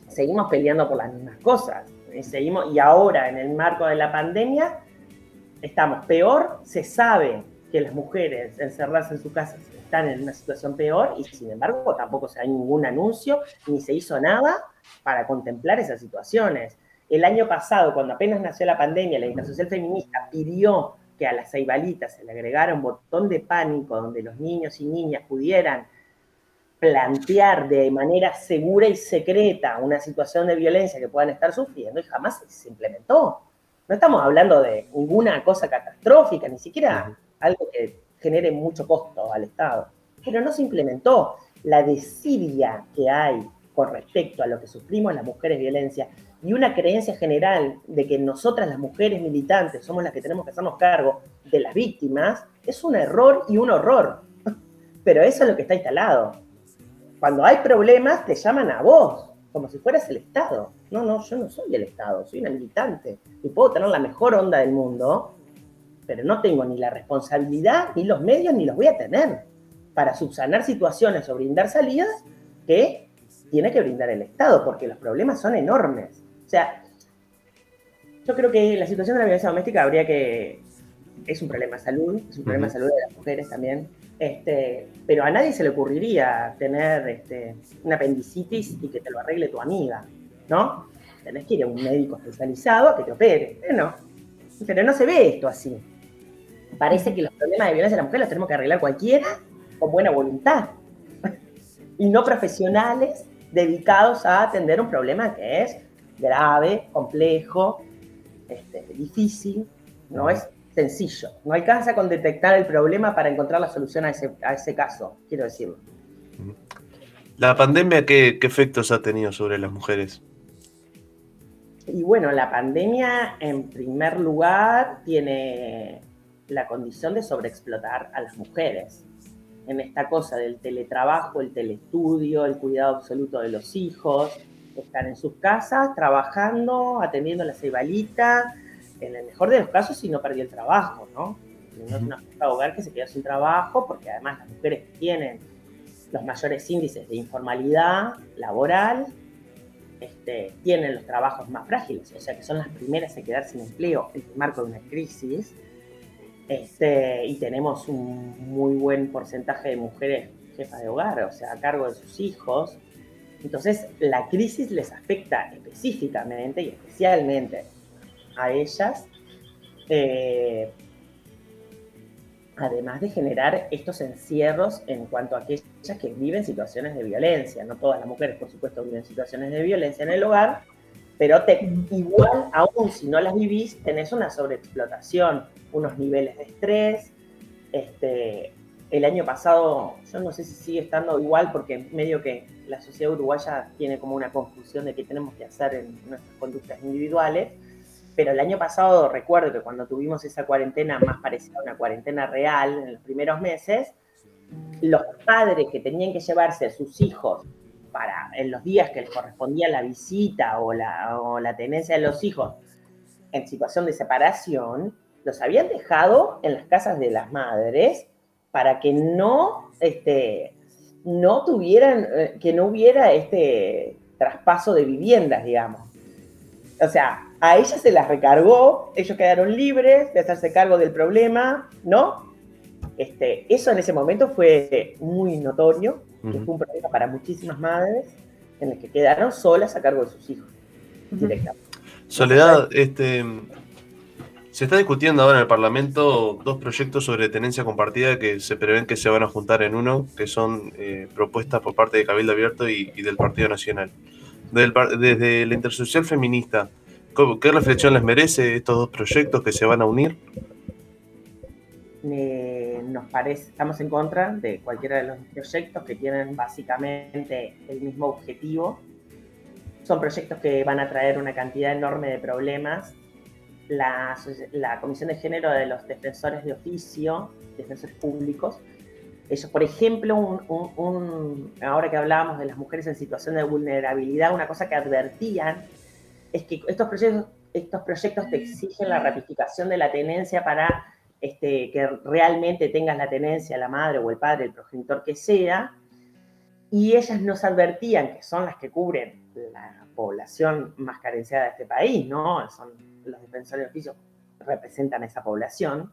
seguimos peleando por las mismas cosas. Y, seguimos, y ahora, en el marco de la pandemia, estamos peor. Se sabe que las mujeres encerradas en su casa están en una situación peor y sin embargo tampoco se hay ningún anuncio ni se hizo nada para contemplar esas situaciones. El año pasado, cuando apenas nació la pandemia, la Intersocial Feminista pidió que a las ceibalitas se le agregara un botón de pánico donde los niños y niñas pudieran plantear de manera segura y secreta una situación de violencia que puedan estar sufriendo y jamás se implementó. No estamos hablando de ninguna cosa catastrófica, ni siquiera algo que genere mucho costo al Estado, pero no se implementó. La desidia que hay con respecto a lo que sufrimos las mujeres violencia y una creencia general de que nosotras las mujeres militantes somos las que tenemos que hacernos cargo de las víctimas, es un error y un horror. Pero eso es lo que está instalado. Cuando hay problemas, te llaman a vos, como si fueras el Estado. No, no, yo no soy el Estado, soy una militante. Y puedo tener la mejor onda del mundo, pero no tengo ni la responsabilidad, ni los medios, ni los voy a tener para subsanar situaciones o brindar salidas que tiene que brindar el Estado, porque los problemas son enormes. O sea, yo creo que la situación de la violencia doméstica habría que. Es un problema de salud, es un problema de salud de las mujeres también. Este, pero a nadie se le ocurriría tener este, una apendicitis y que te lo arregle tu amiga, ¿no? Tenés que ir a un médico especializado a que te opere. Pero no, pero no se ve esto así. Parece que los problemas de violencia de la mujer los tenemos que arreglar cualquiera con buena voluntad. y no profesionales dedicados a atender un problema que es grave, complejo, este, difícil, no es sencillo. No alcanza con detectar el problema para encontrar la solución a ese, caso, quiero decirlo. ¿La pandemia qué, efectos ha tenido sobre las mujeres? Y bueno, la pandemia en primer lugar tiene la condición de sobreexplotar a las mujeres en esta cosa del teletrabajo, el telestudio, el cuidado absoluto de los hijos, estar en sus casas trabajando, atendiendo la cebalita, en el mejor de los casos si no perdió el trabajo, ¿no? No es una hogar que se queda sin trabajo, porque además las mujeres tienen los mayores índices de informalidad laboral, este, tienen los trabajos más frágiles, o sea que son las primeras en quedar sin empleo en el marco de una crisis, este, y tenemos un muy buen porcentaje de mujeres jefas de hogar, o sea, a cargo de sus hijos. Entonces, la crisis les afecta específicamente y especialmente a ellas, eh, además de generar estos encierros en cuanto a aquellas que viven situaciones de violencia. No todas las mujeres, por supuesto, viven situaciones de violencia en el hogar, pero igual, aún si no las vivís, tenés una sobreexplotación, unos niveles de estrés. Este, el año pasado, yo no sé si sigue estando igual, porque medio que la sociedad uruguaya tiene como una confusión de qué tenemos que hacer en nuestras conductas individuales, pero el año pasado recuerdo que cuando tuvimos esa cuarentena más parecida a una cuarentena real en los primeros meses, los padres que tenían que llevarse a sus hijos para en los días que les correspondía la visita o la, o la tenencia de los hijos en situación de separación, los habían dejado en las casas de las madres para que no, este, no tuvieran, eh, que no hubiera este traspaso de viviendas, digamos. O sea, a ellas se las recargó, ellos quedaron libres de hacerse cargo del problema, ¿no? Este, eso en ese momento fue muy notorio, que fue un problema para muchísimas madres en las que quedaron solas a cargo de sus hijos directamente. Soledad, este, se está discutiendo ahora en el Parlamento dos proyectos sobre tenencia compartida que se prevén que se van a juntar en uno, que son eh, propuestas por parte de Cabildo Abierto y, del Partido Nacional. desde la intersocial feminista, ¿qué reflexión les merece estos dos proyectos que se van a unir? nos parece, estamos en contra de cualquiera de los proyectos que tienen básicamente el mismo objetivo. Son proyectos que van a traer una cantidad enorme de problemas. La, Comisión de Género de los Defensores de Oficio, Defensores Públicos, ellos, por ejemplo, ahora que hablábamos de las mujeres en situación de vulnerabilidad, una cosa que advertían es que estos proyectos, estos proyectos te exigen la ratificación de la tenencia para este, que realmente tengas la tenencia, la madre o el padre, el progenitor que sea, y ellas nos advertían que son las que cubren la población más carenciada de este país, ¿no? Son los defensores de oficio, representan a esa población,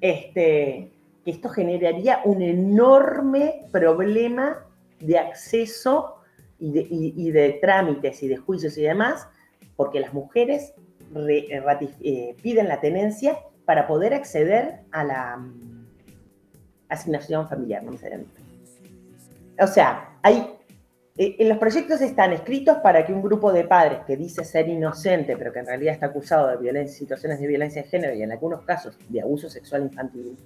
este, que esto generaría un enorme problema de acceso y de, trámites y de juicios y demás, porque las mujeres eh, piden la tenencia para poder acceder a la mm, asignación familiar, no O sea, hay, eh, en los proyectos están escritos para que un grupo de padres que dice ser inocente, pero que en realidad está acusado de violencia, situaciones de violencia de género y en algunos casos de abuso sexual infantil,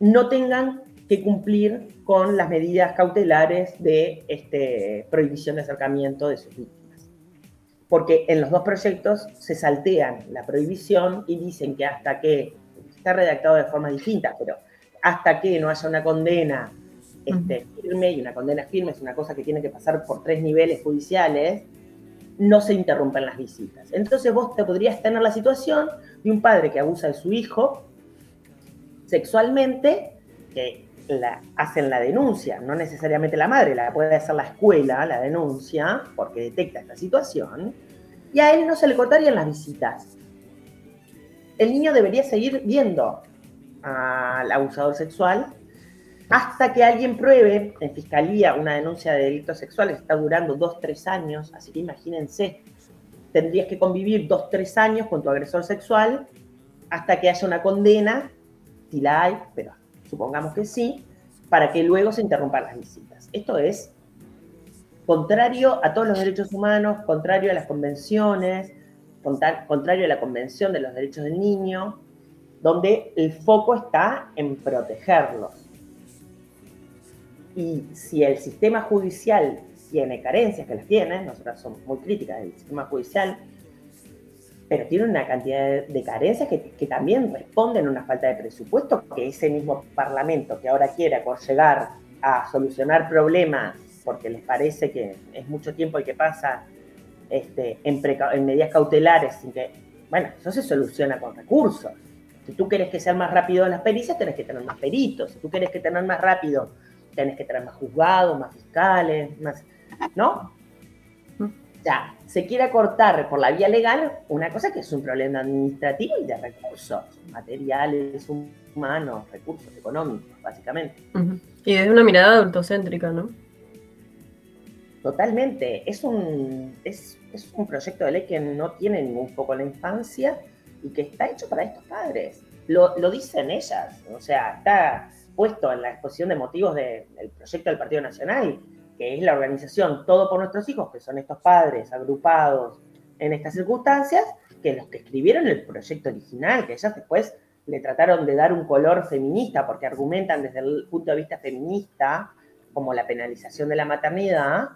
no tengan que cumplir con las medidas cautelares de este, prohibición de acercamiento de sus víctimas porque en los dos proyectos se saltean la prohibición y dicen que hasta que, está redactado de forma distinta, pero hasta que no haya una condena este, firme, y una condena firme es una cosa que tiene que pasar por tres niveles judiciales, no se interrumpen las visitas. Entonces vos te podrías tener la situación de un padre que abusa de su hijo sexualmente, que la, hacen la denuncia, no necesariamente la madre, la puede hacer la escuela, la denuncia, porque detecta esta situación, y a él no se le cortarían las visitas. El niño debería seguir viendo al abusador sexual hasta que alguien pruebe en fiscalía una denuncia de delitos sexuales, está durando dos, tres años, así que imagínense, tendrías que convivir dos, tres años con tu agresor sexual hasta que haya una condena, si la hay, pero supongamos que sí, para que luego se interrumpan las visitas. Esto es contrario a todos los derechos humanos, contrario a las convenciones, contrario a la Convención de los Derechos del Niño, donde el foco está en protegerlos. Y si el sistema judicial tiene carencias, que las tiene, nosotras somos muy críticas del sistema judicial, pero tiene una cantidad de carencias que, también responden a una falta de presupuesto que ese mismo Parlamento que ahora quiere llegar a solucionar problemas porque les parece que es mucho tiempo el que pasa este, en, medidas cautelares sin que, bueno, eso se soluciona con recursos. Si tú quieres que sean más rápido las pericias, tenés que tener más peritos. Si tú quieres que tengan más rápido, tenés que tener más juzgados, más fiscales, más, ¿no? Ya, se quiere cortar por la vía legal una cosa que es un problema administrativo y de recursos, materiales, humanos, recursos económicos, básicamente. Y desde una mirada adultocéntrica, ¿no? Totalmente. Es un, es, un proyecto de ley que no tiene ningún foco en la infancia y que está hecho para estos padres. Lo, lo dicen ellas. O sea, está puesto en la exposición de motivos del proyecto del Partido Nacional que es la organización Todo por nuestros hijos, que son estos padres agrupados en estas circunstancias, que los que escribieron el proyecto original, que ellas después le trataron de dar un color feminista, porque argumentan desde el punto de vista feminista, como la penalización de la maternidad,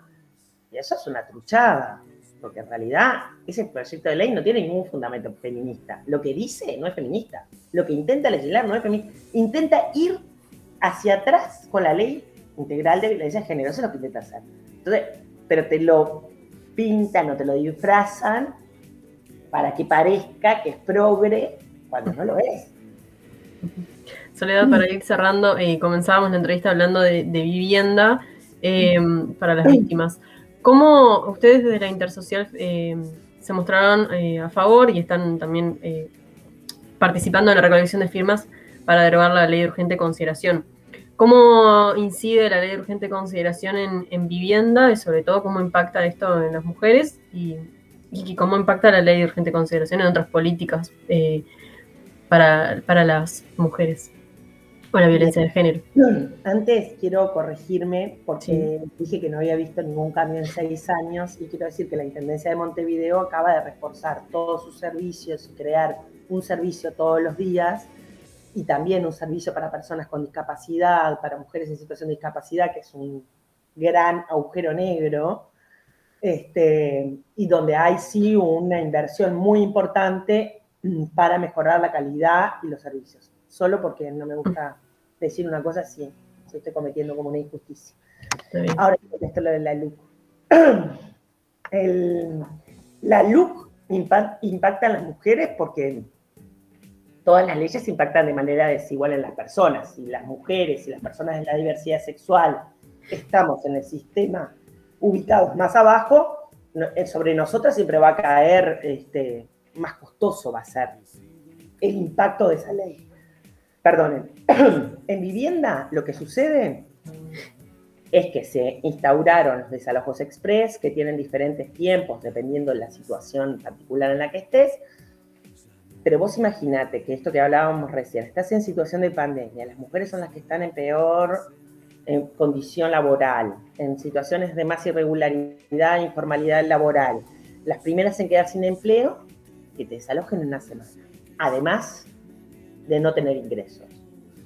y eso es una truchada, porque en realidad ese proyecto de ley no tiene ningún fundamento feminista. Lo que dice no es feminista. Lo que intenta legislar no es feminista. Intenta ir hacia atrás con la ley integral de violencia de género, eso es lo que intenta hacer. Entonces, pero te lo pintan o te lo disfrazan para que parezca que es progre cuando no lo es. Soledad, para ir cerrando, eh, comenzábamos la entrevista hablando de, vivienda eh, para las víctimas. ¿Cómo ustedes desde la Intersocial eh, se mostraron a favor y están también participando en la recolección de firmas para derogar la ley de urgente consideración? ¿Cómo incide la ley de urgente consideración en, vivienda y sobre todo cómo impacta esto en las mujeres y, cómo impacta la ley de urgente consideración en otras políticas eh, para, las mujeres o la violencia de género? Antes quiero corregirme porque dije que no había visto ningún cambio en seis años y quiero decir que la Intendencia de Montevideo acaba de reforzar todos sus servicios y crear un servicio todos los días y también un servicio para personas con discapacidad, para mujeres en situación de discapacidad, que es un gran agujero negro, este, y donde hay sí una inversión muy importante para mejorar la calidad y los servicios. Solo porque no me gusta decir una cosa así, se estoy cometiendo como una injusticia. Ahora, esto lo de la LUC. la LUC impacta a las mujeres porque todas las leyes impactan de manera desigual en las personas. Y las mujeres y las personas de la diversidad sexual estamos en el sistema ubicados más abajo, eh, sobre nosotras siempre va a caer, este, más costoso va a ser el impacto de esa ley. Perdonen, en vivienda lo que sucede es que se instauraron los desalojos express que tienen diferentes tiempos dependiendo de la situación particular en la que estés, pero vos imaginate que esto que hablábamos recién, estás en situación de pandemia, las mujeres son las que están en peor condición laboral, en situaciones de más irregularidad informalidad laboral, las primeras en quedar sin empleo, que te desalojen en una semana. Además de no tener ingresos.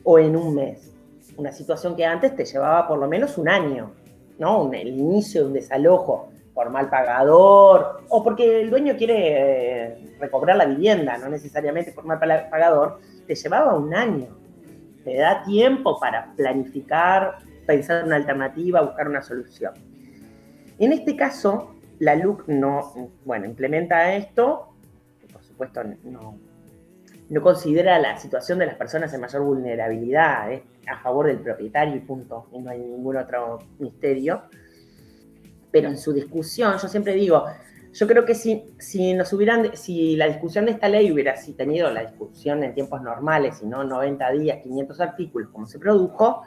O en un mes. Una situación que antes te llevaba por lo menos un año, ¿no? El inicio de un desalojo por mal pagador o porque el dueño quiere eh, recobrar la vivienda, no necesariamente por mal pagador, te llevaba un año. Te da tiempo para planificar, pensar una alternativa, buscar una solución. En este caso, la LUC no, bueno, implementa esto, por supuesto no, no considera la situación de las personas en mayor vulnerabilidad, a favor del propietario y punto, y no hay ningún otro misterio pero en su discusión, yo siempre digo, yo creo que si, si nos hubieran, si la discusión de esta ley hubiera si tenido la discusión en tiempos normales y no 90 días, 500 artículos, como se produjo,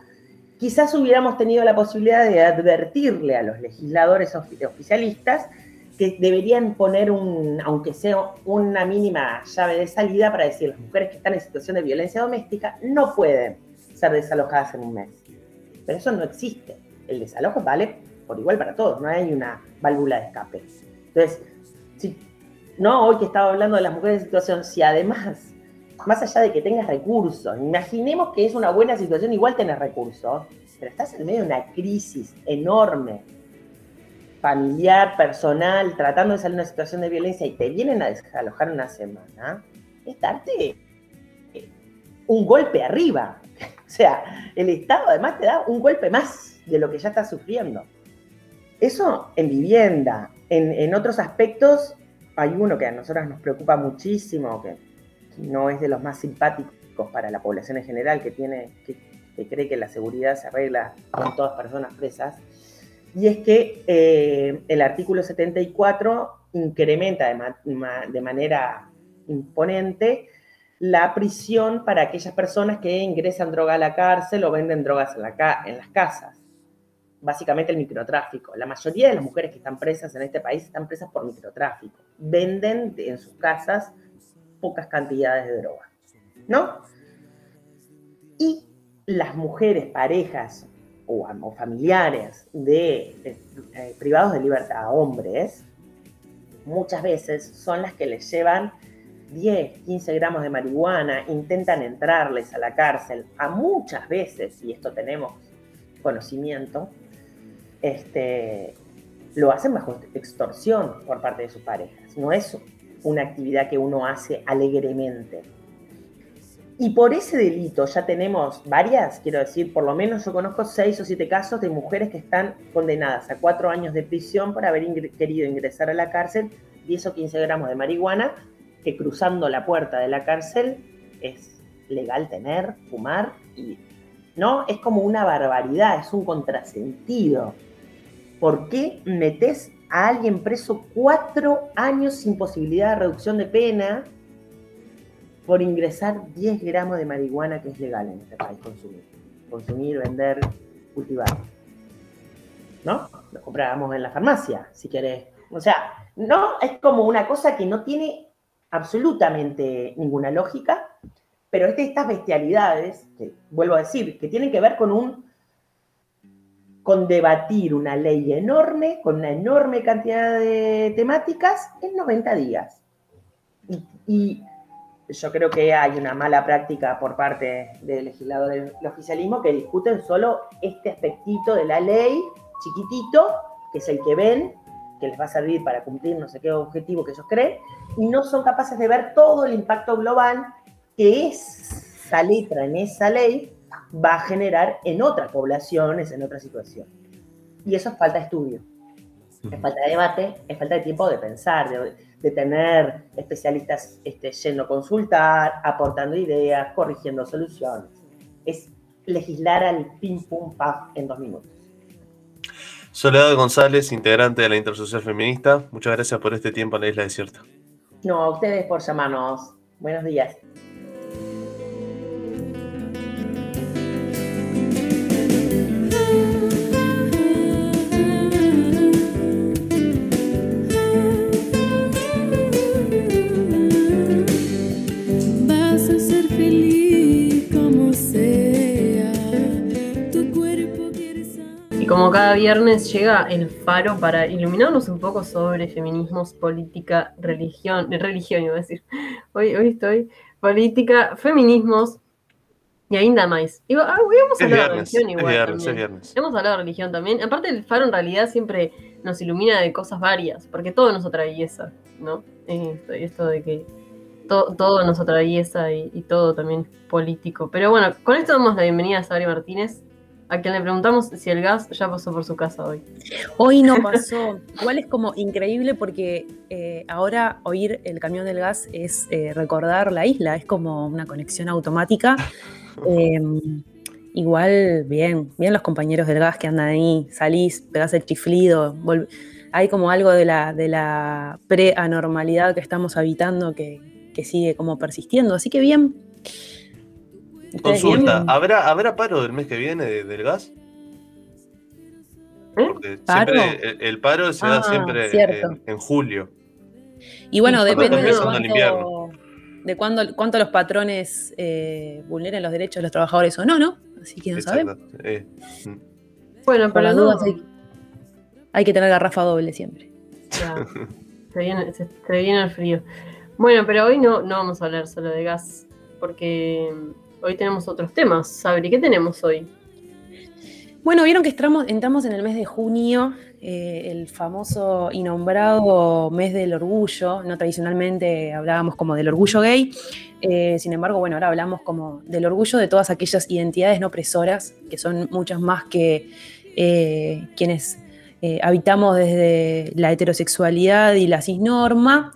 quizás hubiéramos tenido la posibilidad de advertirle a los legisladores oficialistas que deberían poner un, aunque sea una mínima llave de salida para decir las mujeres que están en situación de violencia doméstica no pueden ser desalojadas en un mes. Pero eso no existe. El desalojo vale por igual para todos, no hay una válvula de escape. Entonces, si, no hoy que estaba hablando de las mujeres en situación, si además, más allá de que tengas recursos, imaginemos que es una buena situación, igual tener recursos, pero estás en medio de una crisis enorme familiar, personal, tratando de salir de una situación de violencia y te vienen a desalojar una semana, es darte un golpe arriba. O sea, el Estado además te da un golpe más de lo que ya estás sufriendo. Eso en vivienda. En, otros aspectos, hay uno que a nosotros nos preocupa muchísimo, que no es de los más simpáticos para la población en general, que, tiene, que, cree que la seguridad se arregla con todas personas presas, y es que eh, el artículo 74 incrementa de manera imponente la prisión para aquellas personas que ingresan droga a la cárcel o venden drogas en las casas. Básicamente el microtráfico. La mayoría de las mujeres que están presas en este país están presas por microtráfico. Venden en sus casas pocas cantidades de droga. ¿No? Y las mujeres, parejas o, familiares de, eh, privados de libertad, hombres, muchas veces son las que les llevan 10, 15 gramos de marihuana, intentan entrarles a la cárcel, a muchas veces, y esto tenemos conocimiento, este, lo hacen bajo extorsión por parte de sus parejas. No es una actividad que uno hace alegremente. Y por ese delito ya tenemos varias, quiero decir, por lo menos yo conozco seis o siete casos de mujeres que están condenadas a cuatro años de prisión por haber querido ingresar a la cárcel 10 o 15 gramos de marihuana que cruzando la puerta de la cárcel es legal tener, fumar y no, es como una barbaridad, es un contrasentido. ¿Por qué metes a alguien preso cuatro años sin posibilidad de reducción de pena por ingresar 10 gramos de marihuana que es legal en este país consumir? Consumir, vender, cultivar. ¿No? Lo comprábamos en la farmacia, si querés. O sea, no, es como una cosa que no tiene absolutamente ninguna lógica, pero estas bestialidades, que vuelvo a decir, que tienen que ver con un con debatir una ley enorme, con una enorme cantidad de temáticas en 90 días. Y, yo creo que hay una mala práctica por parte del legislador del oficialismo que discuten solo este aspectito de la ley, chiquitito, que es el que ven, que les va a servir para cumplir no sé qué objetivo que ellos creen, y no son capaces de ver todo el impacto global que esa letra en esa ley va a generar en otras poblaciones, en otras situaciones. Y eso es falta de estudio, es falta de debate, es falta de tiempo de pensar, de, tener especialistas este, yendo a consultar, aportando ideas, corrigiendo soluciones. Es legislar al pim pum paf en dos minutos. Soledad González, integrante de la Intersocial Feminista, muchas gracias por este tiempo en la Isla Desierta. No, a ustedes por llamarnos. Buenos días. Como cada viernes llega el faro para iluminarnos un poco sobre feminismos, política, religión, religión iba a decir. Hoy, hoy estoy política, feminismos y ainda más. Y, ah, vamos a hablar de religión igual. Viernes, Hemos hablado de religión también. Aparte el faro en realidad siempre nos ilumina de cosas varias, porque todo nos atraviesa, ¿no? Esto, esto de que todo nos atraviesa y, y, todo también político. Pero bueno, con esto damos la bienvenida a Sabri Martínez a quien le preguntamos si el gas ya pasó por su casa hoy. Hoy no pasó. Igual es como increíble porque eh, ahora oír el camión del gas es eh, recordar la isla, es como una conexión automática. Em, igual, bien, bien los compañeros del gas que andan ahí, salís, pegás el chiflido, hay como algo de la, de la pre-anormalidad que estamos habitando que, que sigue como persistiendo, así que bien. Consulta, ¿habrá, ¿habrá paro del mes que viene del gas? ¿Eh? Porque siempre, el, paro se da ah, siempre en, julio. Y bueno, depende de cuánto, de cuánto los patrones eh, vulneren los derechos de los trabajadores o no, ¿no? Así que no sabemos. Eh, mm. Bueno, para las dudas hay, que tener garrafa doble siempre. se, viene, se, viene el frío. Bueno, pero hoy no, no vamos a hablar solo de gas, porque hoy tenemos otros temas. Sabri, ¿qué tenemos hoy? Bueno, vieron que entramos, en el mes de junio, eh, el famoso y nombrado mes del orgullo, no tradicionalmente hablábamos como del orgullo gay, eh, sin embargo, bueno, ahora hablamos como del orgullo de todas aquellas identidades no opresoras, que son muchas más que eh, quienes habitamos desde la heterosexualidad y la cisnorma.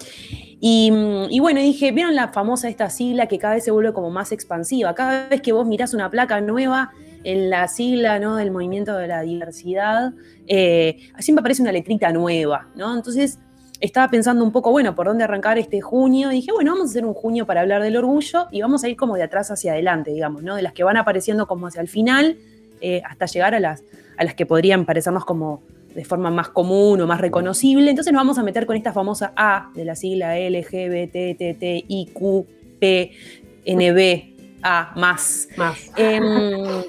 Y, y, bueno, dije, ¿vieron la famosa esta sigla que cada vez se vuelve como más expansiva? Cada vez que vos mirás una placa nueva, en la sigla ¿no? del movimiento de la diversidad, eh, siempre aparece una letrita nueva, ¿no? Entonces estaba pensando un poco, bueno, por dónde arrancar este junio. dije, bueno, vamos a hacer un junio para hablar del orgullo y vamos a ir como de atrás hacia adelante, digamos, ¿no? De las que van apareciendo como hacia el final eh, hasta llegar a las, a las que podrían parecernos como de forma más común o más reconocible. Entonces nos vamos a meter con esta famosa A de la sigla LGBTTIQPNB, más. más. Em,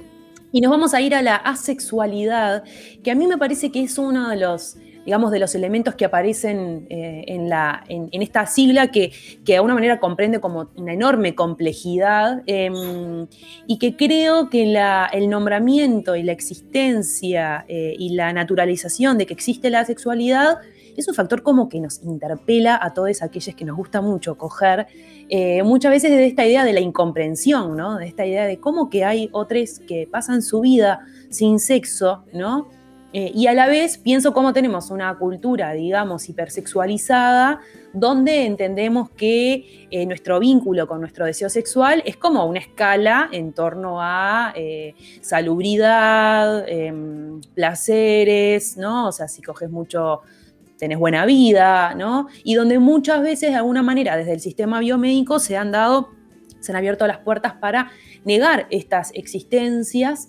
y nos vamos a ir a la asexualidad, que a mí me parece que es uno de los, digamos, de los elementos que aparecen eh, en, la, en, esta sigla que, que, de alguna manera comprende como una enorme complejidad em, y que creo que el nombramiento y la existencia eh, y la naturalización de que existe la sexualidad es un factor como que nos interpela a todos aquellos que nos gusta mucho coger, eh, muchas veces de esta idea de la incomprensión, ¿no? De esta idea de cómo que hay otros que pasan su vida sin sexo, ¿no? Eh, y a la vez pienso cómo tenemos una cultura, digamos, hipersexualizada, donde entendemos que eh, nuestro vínculo con nuestro deseo sexual es como una escala en torno a salubridad, em, placeres, ¿no? O sea, si coges mucho tenés buena vida, ¿no? Y donde muchas veces, de alguna manera, desde el sistema biomédico se han dado, se han abierto las puertas para negar estas existencias.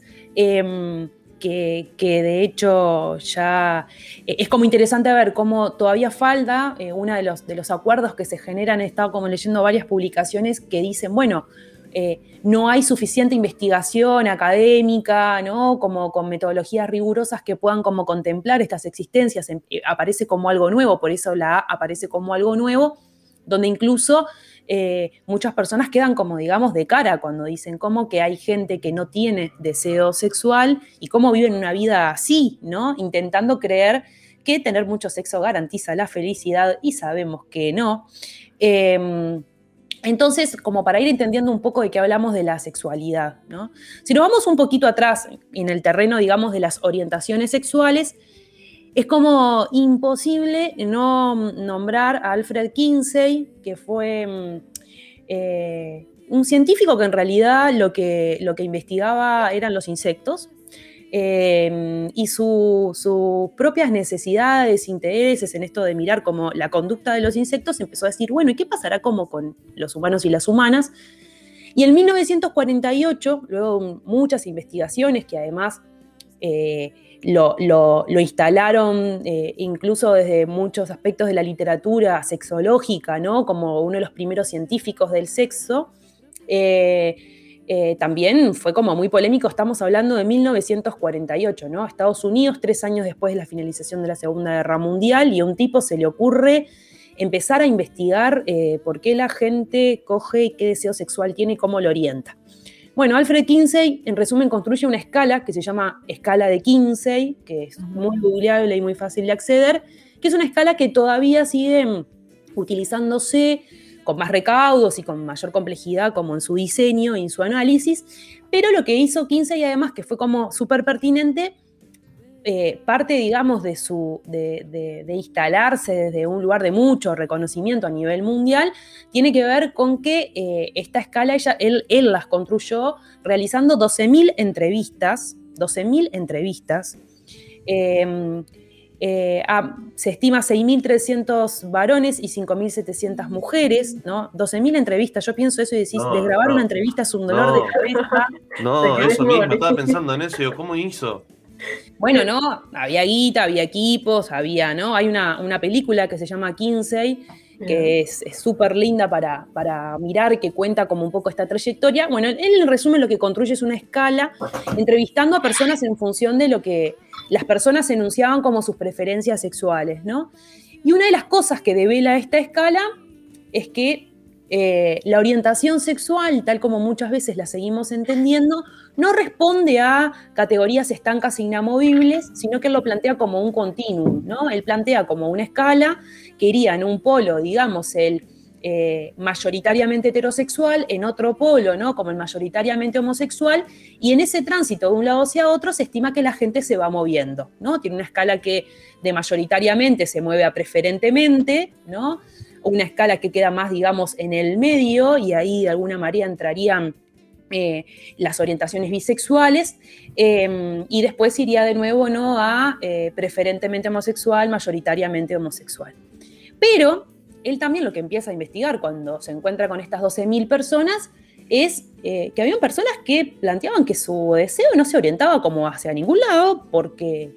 Que, de hecho ya eh, es como interesante ver cómo todavía falta eh, uno de los, de los acuerdos que se generan, he estado como leyendo varias publicaciones que dicen, bueno, eh, no hay suficiente investigación académica, ¿no? Como con metodologías rigurosas que puedan como contemplar estas existencias. Eh, aparece como algo nuevo, por eso la A aparece como algo nuevo, donde incluso eh, muchas personas quedan como, digamos, de cara cuando dicen como que hay gente que no tiene deseo sexual y cómo viven una vida así, ¿no? Intentando creer que tener mucho sexo garantiza la felicidad y sabemos que no. Em, entonces, como para ir entendiendo un poco de qué hablamos de la sexualidad, ¿no? Si nos vamos un poquito atrás en el terreno, digamos, de las orientaciones sexuales, es como imposible no nombrar a Alfred Kinsey, que fue mm, eh, un científico que en realidad lo que, lo que investigaba eran los insectos, Em, y sus propias necesidades, intereses en esto de mirar como la conducta de los insectos, empezó a decir, bueno, ¿y qué pasará como con los humanos y las humanas? Y en 1948, luego muchas investigaciones que además eh, lo, instalaron eh, incluso desde muchos aspectos de la literatura sexológica, ¿no? como uno de los primeros científicos del sexo, eh, eh, también fue como muy polémico, estamos hablando de 1948, ¿no? Estados Unidos, tres años después de la finalización de la Segunda Guerra Mundial, y a un tipo se le ocurre empezar a investigar por qué la gente coge y qué deseo sexual tiene y cómo lo orienta. Bueno, Alfred Kinsey, en resumen, construye una escala que se llama escala de Kinsey, que es muy googleable y muy fácil de acceder, que es una escala que todavía sigue utilizándose con más recaudos y con mayor complejidad como en su diseño y en su análisis, pero lo que hizo 15 y además que fue como súper pertinente, eh, parte, digamos, de, su, de, instalarse desde un lugar de mucho reconocimiento a nivel mundial, tiene que ver con que eh, esta escala ella, él, él las construyó realizando 12.000 entrevistas, 12.000 entrevistas, eh, eh, se estima 6.300 varones y 5.700 mujeres, ¿no? 12.000 entrevistas. Yo pienso eso y decís, desgrabar una entrevista es un dolor de cabeza. No, eso mismo, estaba pensando en eso. ¿Cómo hizo? Bueno, no, había guita, había equipos, había, ¿no? Hay una, una película que se llama Kinsey, que es súper linda para, para, mirar, que cuenta como un poco esta trayectoria. Bueno, él en resumen lo que construye es una escala, entrevistando a personas en función de lo que las personas enunciaban como sus preferencias sexuales, ¿no? Y una de las cosas que devela esta escala es que eh, la orientación sexual, tal como muchas veces la seguimos entendiendo, no responde a categorías estancas e inamovibles, sino que él lo plantea como un continuum, ¿no? Él plantea como una escala que iría en un polo, digamos, el eh, mayoritariamente heterosexual, en otro polo, ¿no? Como el mayoritariamente homosexual, y en ese tránsito de un lado hacia otro se estima que la gente se va moviendo, ¿no? Tiene una escala que de mayoritariamente se mueve a preferentemente, ¿no? Una escala que queda más, digamos, en el medio y ahí de alguna manera entrarían eh, las orientaciones bisexuales em, y después iría de nuevo ¿no? a eh, preferentemente homosexual, mayoritariamente homosexual. Pero él también lo que empieza a investigar cuando se encuentra con estas 12.000 personas es eh, que habían personas que planteaban que su deseo no se orientaba como hacia ningún lado porque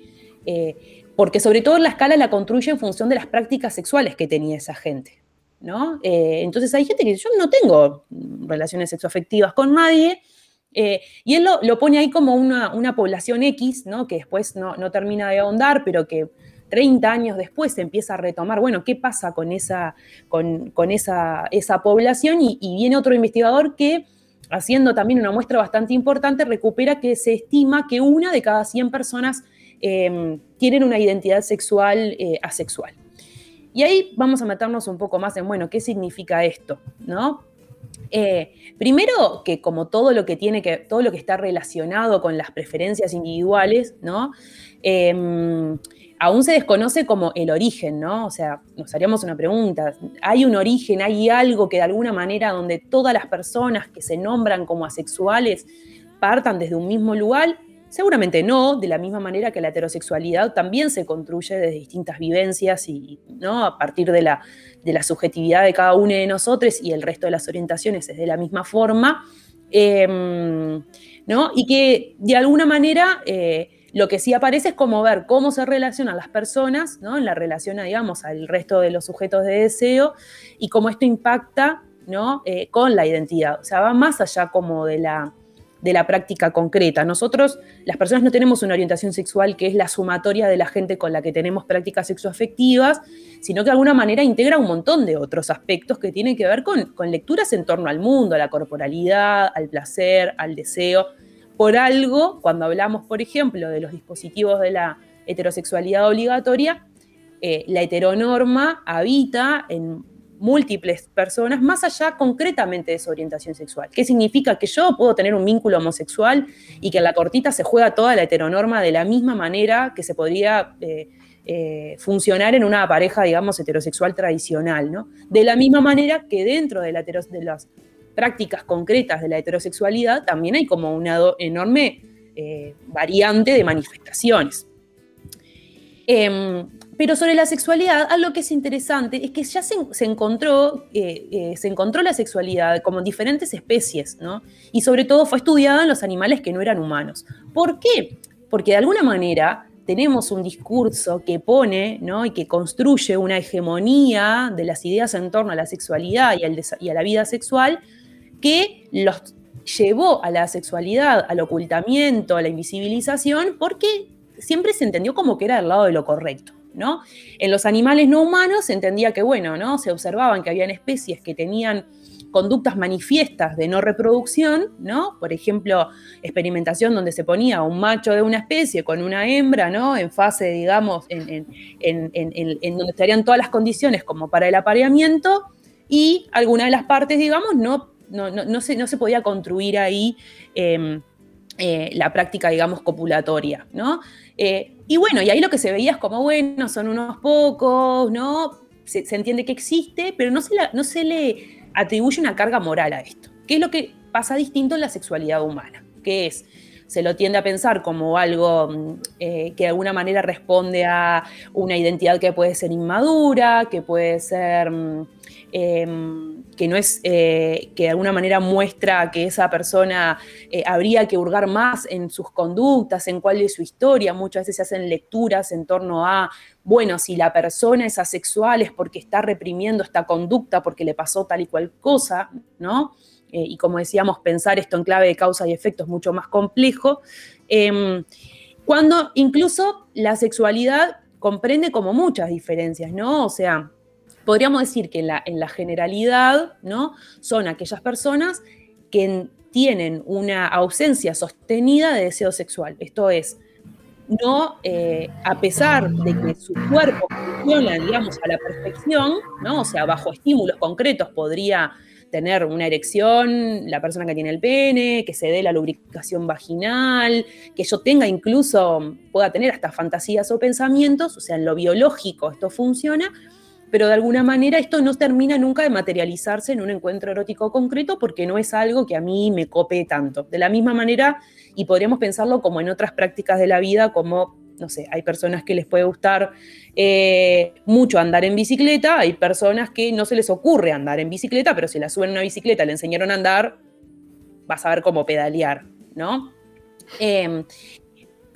porque sobre todo la escala la construye en función de las prácticas sexuales que tenía esa gente. ¿no? Eh, entonces hay gente que dice, yo no tengo relaciones sexoafectivas con nadie, eh, y él lo, pone ahí como una, población X, ¿no? que después no, termina de ahondar, pero que 30 años después se empieza a retomar, bueno, ¿qué pasa con esa, con, esa, esa población? Y, viene otro investigador que, haciendo también una muestra bastante importante, recupera que se estima que una de cada 100 personas Em, tienen una identidad sexual eh, asexual. Y ahí vamos a meternos un poco más en, bueno, ¿qué significa esto? ¿No? Eh, primero, que como todo lo que tiene que, todo lo que está relacionado con las preferencias individuales, ¿no? Em, aún se desconoce como el origen, ¿no? O sea, nos haríamos una pregunta, ¿hay un origen, hay algo que de alguna manera donde todas las personas que se nombran como asexuales partan desde un mismo lugar? Seguramente no, de la misma manera que la heterosexualidad también se construye desde distintas vivencias y ¿no? a partir de la, de la subjetividad de cada uno de nosotros y el resto de las orientaciones es de la misma forma. Em, ¿no? Y que de alguna manera eh, lo que sí aparece es como ver cómo se relacionan las personas, ¿no? En la relación, digamos, al resto de los sujetos de deseo y cómo esto impacta, ¿no? Eh, con la identidad. O sea, va más allá como de la, de la práctica concreta. Nosotros, las personas, no tenemos una orientación sexual que es la sumatoria de la gente con la que tenemos prácticas sexoafectivas, sino que de alguna manera integra un montón de otros aspectos que tienen que ver con, lecturas en torno al mundo, a la corporalidad, al placer, al deseo. Por algo, cuando hablamos, por ejemplo, de los dispositivos de la heterosexualidad obligatoria, eh, la heteronorma habita en múltiples personas, más allá concretamente de su orientación sexual. ¿Qué significa? Que yo puedo tener un vínculo homosexual y que en la cortita se juega toda la heteronorma de la misma manera que se podría eh, eh, funcionar en una pareja, digamos, heterosexual tradicional, ¿no? De la misma manera que dentro de, las prácticas concretas de la heterosexualidad también hay como una enorme eh, variante de manifestaciones. Em, pero sobre la sexualidad, algo que es interesante es que ya se, encontró, eh, eh, encontró la sexualidad como diferentes especies, ¿no? Y sobre todo fue estudiada en los animales que no eran humanos. ¿Por qué? Porque de alguna manera tenemos un discurso que pone y que construye una hegemonía de las ideas en torno a la sexualidad y, y a la vida sexual que los llevó a la sexualidad, al ocultamiento, a la invisibilización, porque siempre se entendió como que era el lado de lo correcto. En los animales no humanos se entendía que, bueno, ¿no? Se observaban que habían especies que tenían conductas manifiestas de no reproducción, ¿no? Por ejemplo, experimentación donde se ponía un macho de una especie con una hembra, ¿no? En fase, digamos, en, donde estarían todas las condiciones como para el apareamiento y alguna de las partes, digamos, no, no, se, no se, podía construir ahí em, eh, la práctica, digamos, copulatoria, ¿no? Eh, y bueno, y ahí lo que se veía es como, bueno, son unos pocos, ¿no? Se, entiende que existe, pero no se, no se le atribuye una carga moral a esto. ¿Qué es lo que pasa distinto en la sexualidad humana? Que es, se lo tiende a pensar como algo mm, eh, que de alguna manera responde a una identidad que puede ser inmadura, que puede ser Em, que no es, eh, que de alguna manera muestra que esa persona eh, habría que hurgar más en sus conductas, en cuál es su historia. Muchas veces se hacen lecturas en torno a, bueno, si la persona es asexual es porque está reprimiendo esta conducta, porque le pasó tal y cual cosa, ¿no? Eh, y como decíamos, pensar esto en clave de causa y efecto es mucho más complejo. Em, cuando incluso la sexualidad comprende como muchas diferencias, ¿no? O sea, podríamos decir que en la, en la generalidad, ¿no? Son aquellas personas que tienen una ausencia sostenida de deseo sexual. Esto es, no, eh, a pesar de que su cuerpo funciona, digamos, a la perfección, ¿no? O sea, bajo estímulos concretos podría tener una erección, la persona que tiene el pene, que se dé la lubricación vaginal, que yo tenga incluso, pueda tener hasta fantasías o pensamientos, o sea, en lo biológico esto funciona, pero de alguna manera esto no termina nunca de materializarse en un encuentro erótico concreto porque no es algo que a mí me cope tanto. De la misma manera, y podríamos pensarlo como en otras prácticas de la vida, como, no sé, hay personas que les puede gustar eh, mucho andar en bicicleta, hay personas que no se les ocurre andar en bicicleta, pero si la suben a una bicicleta, le enseñaron a andar, vas a ver cómo pedalear, ¿no? Em,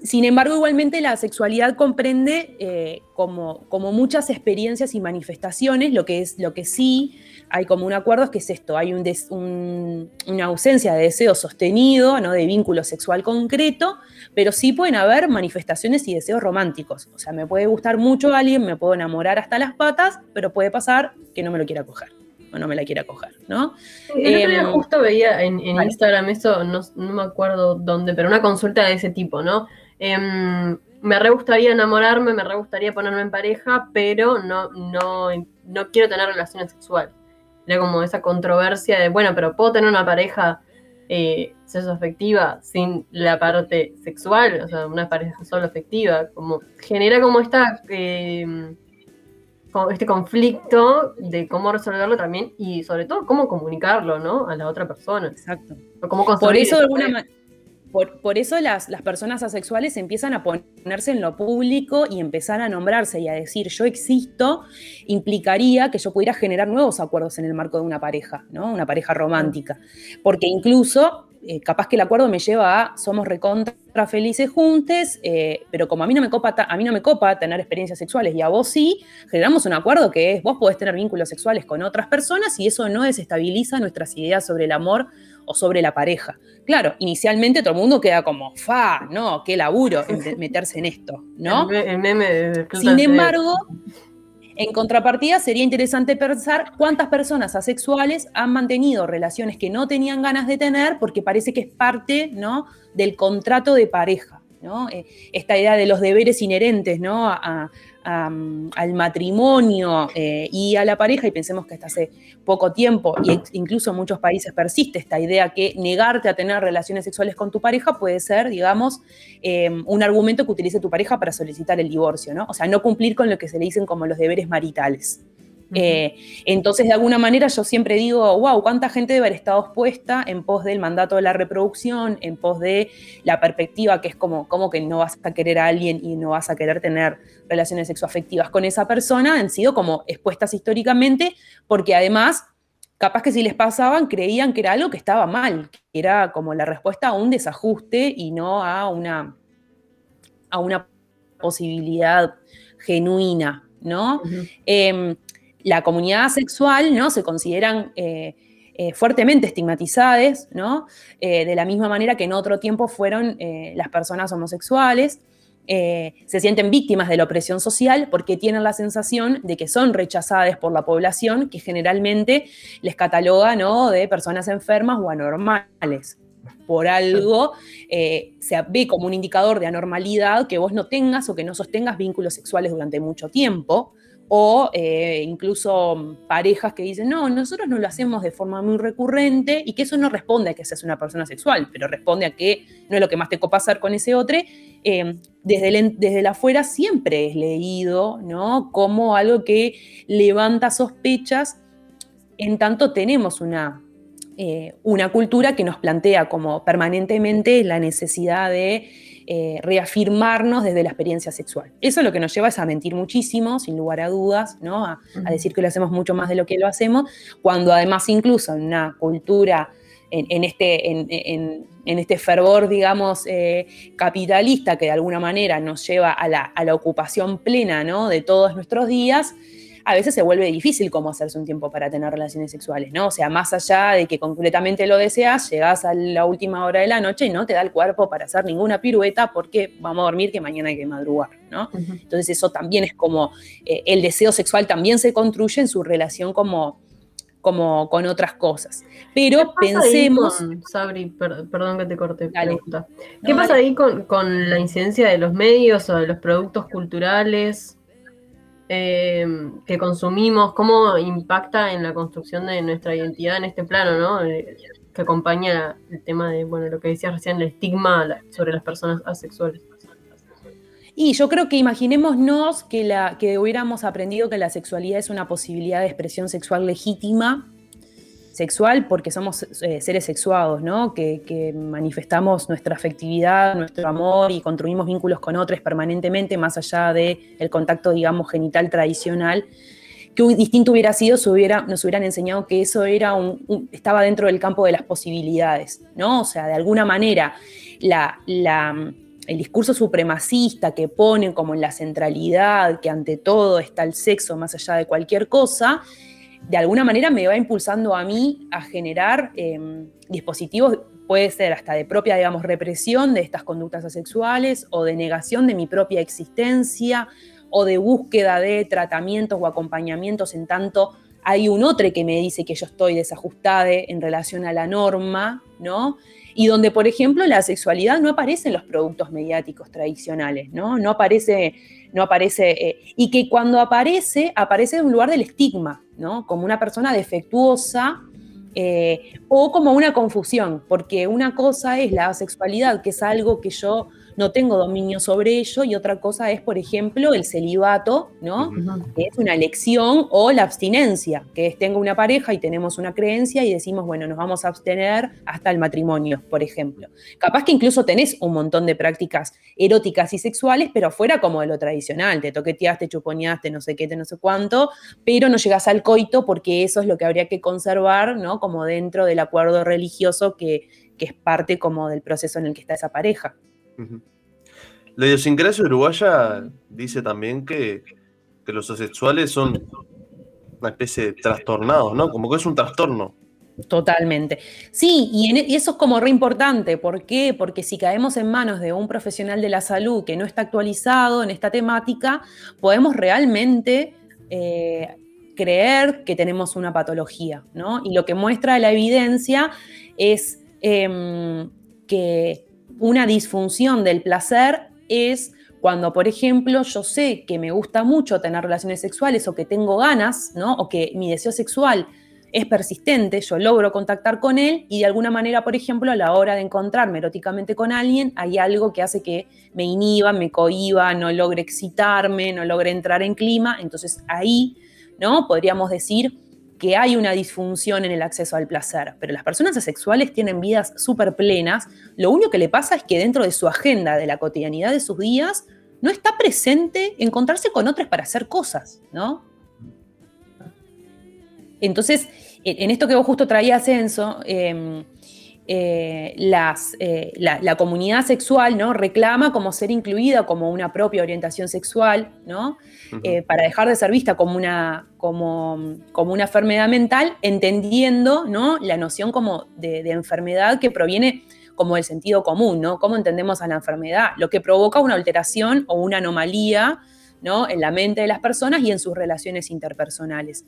sin embargo, igualmente la sexualidad comprende eh, como, como, muchas experiencias y manifestaciones, lo que, es, lo que sí hay como un acuerdo es que es esto, hay un una ausencia de deseo sostenido, ¿no? de vínculo sexual concreto, pero sí pueden haber manifestaciones y deseos románticos. O sea, me puede gustar mucho alguien, me puedo enamorar hasta las patas, pero puede pasar que no me lo quiera coger o no me la quiera coger, ¿no? Eh, justo veía en, Instagram eso, no, no, me acuerdo dónde, pero una consulta de ese tipo, ¿no? Em, me re gustaría enamorarme, me re gustaría ponerme en pareja, pero no, no, no quiero tener relaciones sexuales. Era como esa controversia de, bueno, pero puedo tener una pareja eh, afectiva sin la parte sexual, o sea, una pareja solo afectiva, como genera como esta em, este conflicto de cómo resolverlo también y sobre todo cómo comunicarlo, ¿no? A la otra persona. Exacto. Por eso de alguna manera por, eso las, personas asexuales empiezan a ponerse en lo público y empezar a nombrarse y a decir yo existo, implicaría que yo pudiera generar nuevos acuerdos en el marco de una pareja, ¿no? Una pareja romántica. Porque incluso, eh, capaz que el acuerdo me lleva a somos recontra felices juntos, eh, pero como a mí, no me copa a mí no me copa tener experiencias sexuales y a vos sí, generamos un acuerdo que es vos podés tener vínculos sexuales con otras personas y eso no desestabiliza nuestras ideas sobre el amor o sobre la pareja. Claro, inicialmente todo el mundo queda como, fa, no, qué laburo meterse en esto, ¿no? Sin embargo, en contrapartida, sería interesante pensar cuántas personas asexuales han mantenido relaciones que no tenían ganas de tener porque parece que es parte ¿no? del contrato de pareja. ¿no? Eh, esta idea de los deberes inherentes ¿no? a, al matrimonio eh, y a la pareja, y pensemos que hasta hace poco tiempo, y incluso en muchos países persiste esta idea que negarte a tener relaciones sexuales con tu pareja puede ser, digamos, em, un argumento que utilice tu pareja para solicitar el divorcio, ¿no? O sea, no cumplir con lo que se le dicen como los deberes maritales. Eh, entonces, de alguna manera, yo siempre digo, wow, cuánta gente debe haber estado expuesta en pos del mandato de la reproducción, en pos de la perspectiva que es como, como que no vas a querer a alguien y no vas a querer tener relaciones sexoafectivas con esa persona, han sido como expuestas históricamente, porque además, capaz que si les pasaban, creían que era algo que estaba mal, que era como la respuesta a un desajuste y no a una, a una posibilidad genuina, ¿no? la comunidad sexual, ¿no? Se consideran eh, eh, fuertemente estigmatizadas, ¿no? Eh, de la misma manera que en otro tiempo fueron las personas homosexuales. Se sienten víctimas de la opresión social porque tienen la sensación de que son rechazadas por la población que generalmente les cataloga ¿no? de personas enfermas o anormales. Por algo se ve como un indicador de anormalidad que vos no tengas o que no sostengas vínculos sexuales durante mucho tiempo o eh, incluso parejas que dicen, no, nosotros no lo hacemos de forma muy recurrente y que eso no responde a que seas una persona sexual, pero responde a que no es lo que más te copa hacer con ese otro. Eh, desde, desde la afuera siempre es leído ¿no? como algo que levanta sospechas, en tanto tenemos una, eh, una cultura que nos plantea como permanentemente la necesidad de eh, reafirmarnos desde la experiencia sexual. Eso lo que nos lleva es a mentir muchísimo, sin lugar a dudas, ¿no? a, decir que lo hacemos mucho más de lo que lo hacemos, cuando además incluso en una cultura, en, este, en, este fervor, digamos, eh, capitalista que de alguna manera nos lleva a la, ocupación plena ¿no? de todos nuestros días, a veces se vuelve difícil cómo hacerse un tiempo para tener relaciones sexuales, ¿no? O sea, más allá de que completamente lo deseas, llegas a la última hora de la noche y no te da el cuerpo para hacer ninguna pirueta porque vamos a dormir que mañana hay que madrugar, ¿no? Entonces eso también es como, eh, el deseo sexual también se construye en su relación como como con otras cosas. Pero pensemos... Sabri, perdón que te corte. Pregunta. ¿Qué pasa ahí con, la incidencia de los medios o de los productos culturales em, que consumimos? ¿Cómo impacta en la construcción de nuestra identidad en este plano, ¿no? Eh, que acompaña el tema de, bueno, lo que decías recién, el estigma sobre las personas asexuales. Y yo creo que imaginémonos que, la, que hubiéramos aprendido que la sexualidad es una posibilidad de expresión sexual legítima, sexual porque somos eh, seres sexuados, ¿no? Que, manifestamos nuestra afectividad, nuestro amor y construimos vínculos con otros permanentemente, más allá del el contacto, digamos, genital tradicional. Que distinto hubiera sido si hubiera, nos hubieran enseñado que eso era un, estaba dentro del campo de las posibilidades, ¿no? O sea, de alguna manera, el discurso supremacista que pone como en la centralidad, que ante todo está el sexo más allá de cualquier cosa, de alguna manera me va impulsando a mí a generar em, dispositivos, puede ser hasta de propia, digamos, represión de estas conductas asexuales o de negación de mi propia existencia o de búsqueda de tratamientos o acompañamientos en tanto hay un otro que me dice que yo estoy desajustada en relación a la norma, ¿no? y donde, por ejemplo, la sexualidad no aparece en los productos mediáticos tradicionales, ¿no? No aparece, no aparece, eh, y que cuando aparece, aparece en un lugar del estigma, ¿no? Como una persona defectuosa eh, o como una confusión, porque una cosa es la sexualidad, que es algo que yo no tengo dominio sobre ello, y otra cosa es, por ejemplo, el celibato, ¿no? Que es una elección, o la abstinencia, que es tengo una pareja y tenemos una creencia y decimos, bueno, nos vamos a abstener hasta el matrimonio, por ejemplo. Capaz que incluso tenés un montón de prácticas eróticas y sexuales, pero fuera como de lo tradicional, te toqueteaste, chuponeaste, no sé qué, te no sé cuánto, pero no llegas al coito porque eso es lo que habría que conservar, ¿no? Como dentro del acuerdo religioso que, que es parte como del proceso en el que está esa pareja. La idiosincrasia uruguaya dice también que, los asexuales son una especie de trastornados, ¿no? Como que es un trastorno. Totalmente. Sí, y, e, eso es como re importante. ¿Por qué? Porque si caemos en manos de un profesional de la salud que no está actualizado en esta temática, podemos realmente eh, creer que tenemos una patología, ¿no? Y lo que muestra la evidencia es em, que una disfunción del placer es cuando, por ejemplo, yo sé que me gusta mucho tener relaciones sexuales o que tengo ganas, ¿no? O que mi deseo sexual es persistente, yo logro contactar con él y de alguna manera, por ejemplo, a la hora de encontrarme eróticamente con alguien, hay algo que hace que me inhiba, me cohiba, no logre excitarme, no logre entrar en clima. Entonces ahí, ¿no? Podríamos decir que hay una disfunción en el acceso al placer, pero las personas asexuales tienen vidas súper plenas, lo único que le pasa es que dentro de su agenda, de la cotidianidad de sus días, no está presente encontrarse con otros para hacer cosas, ¿no? Entonces, en esto que vos justo traías, Enzo, em, eh, las, eh, la, comunidad sexual ¿no? reclama como ser incluida como una propia orientación sexual, ¿no? Eh, para dejar de ser vista como una, como, como una enfermedad mental, entendiendo ¿no? la noción como de, enfermedad que proviene como del sentido común, ¿no? ¿Cómo entendemos a la enfermedad? Lo que provoca una alteración o una anomalía ¿no? en la mente de las personas y en sus relaciones interpersonales.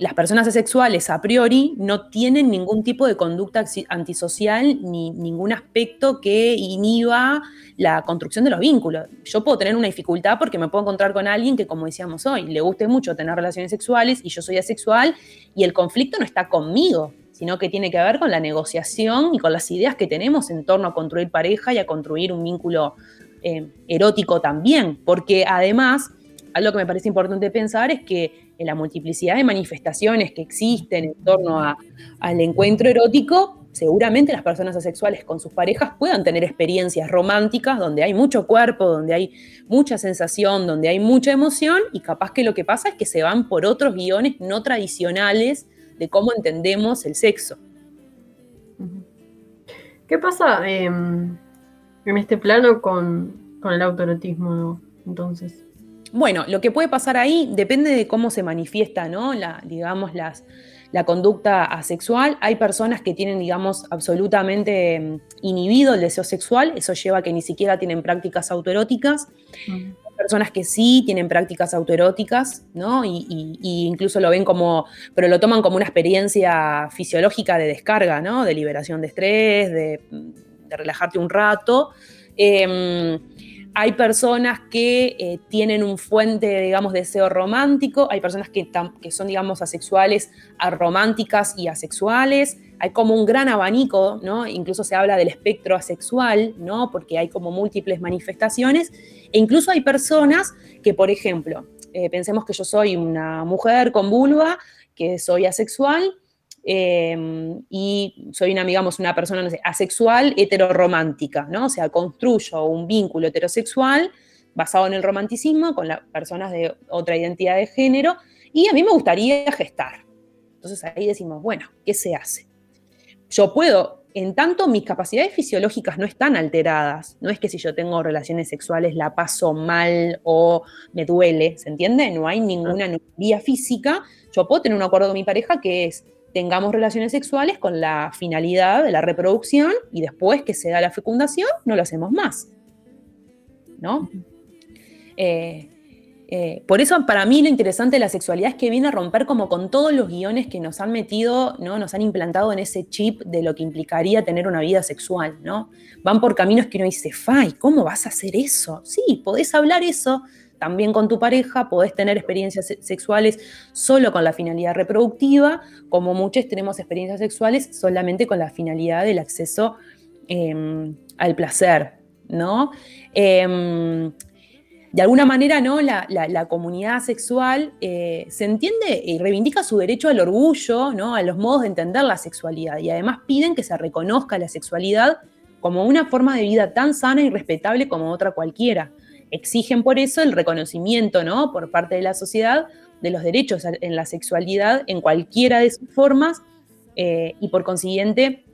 Las personas asexuales a priori no tienen ningún tipo de conducta antisocial ni ningún aspecto que inhiba la construcción de los vínculos. Yo puedo tener una dificultad porque me puedo encontrar con alguien que, como decíamos hoy, le guste mucho tener relaciones sexuales y yo soy asexual y el conflicto no está conmigo, sino que tiene que ver con la negociación y con las ideas que tenemos en torno a construir pareja y a construir un vínculo eh, erótico también, porque además algo que me parece importante pensar es que en la multiplicidad de manifestaciones que existen en torno al encuentro erótico, seguramente las personas asexuales con sus parejas puedan tener experiencias románticas donde hay mucho cuerpo, donde hay mucha sensación, donde hay mucha emoción y capaz que lo que pasa es que se van por otros guiones no tradicionales de cómo entendemos el sexo. ¿Qué pasa em, en este plano con, con el autoerotismo entonces? Bueno, lo que puede pasar ahí depende de cómo se manifiesta, ¿no? La, digamos, las, la conducta asexual. Hay personas que tienen, digamos, absolutamente mm, inhibido el deseo sexual, eso lleva a que ni siquiera tienen prácticas autoeróticas. Hay personas que sí tienen prácticas autoeróticas, ¿no? Y, incluso lo ven como, pero lo toman como una experiencia fisiológica de descarga, ¿no? De liberación de estrés, de, de relajarte un rato. Em, hay personas que eh, tienen un fuente, digamos, deseo romántico, hay personas que, que, son, digamos, asexuales, arománticas y asexuales, hay como un gran abanico, ¿no? Incluso se habla del espectro asexual, ¿no? Porque hay como múltiples manifestaciones, e incluso hay personas que, por ejemplo, eh, pensemos que yo soy una mujer con vulva, que soy asexual, Em, y soy una, digamos, una persona asexual heteroromántica, ¿no? O sea, construyo un vínculo heterosexual basado en el romanticismo con las personas de otra identidad de género y a mí me gustaría gestar. Entonces ahí decimos, bueno, ¿qué se hace? Yo puedo, en tanto mis capacidades fisiológicas no están alteradas, no es que si yo tengo relaciones sexuales la paso mal o me duele, ¿se entiende? No hay ninguna anomalía física, yo puedo tener un acuerdo con mi pareja que es tengamos relaciones sexuales con la finalidad de la reproducción y después que se da la fecundación, no lo hacemos más. ¿No? Eh, eh, por eso para mí lo interesante de la sexualidad es que viene a romper como con todos los guiones que nos han metido, ¿no? nos han implantado en ese chip de lo que implicaría tener una vida sexual. ¿no? Van por caminos que uno dice, Fay, ¿cómo vas a hacer eso? Sí, podés hablar eso, también con tu pareja, podés tener experiencias sexuales solo con la finalidad reproductiva, como muchos tenemos experiencias sexuales solamente con la finalidad del acceso em, al placer, ¿no? Em, de alguna manera, ¿no? La, comunidad sexual eh, se entiende y reivindica su derecho al orgullo, ¿no? A los modos de entender la sexualidad y además piden que se reconozca la sexualidad como una forma de vida tan sana y respetable como otra cualquiera exigen por eso el reconocimiento, ¿no? Por parte de la sociedad de los derechos en la sexualidad en cualquiera de sus formas eh, y por consiguiente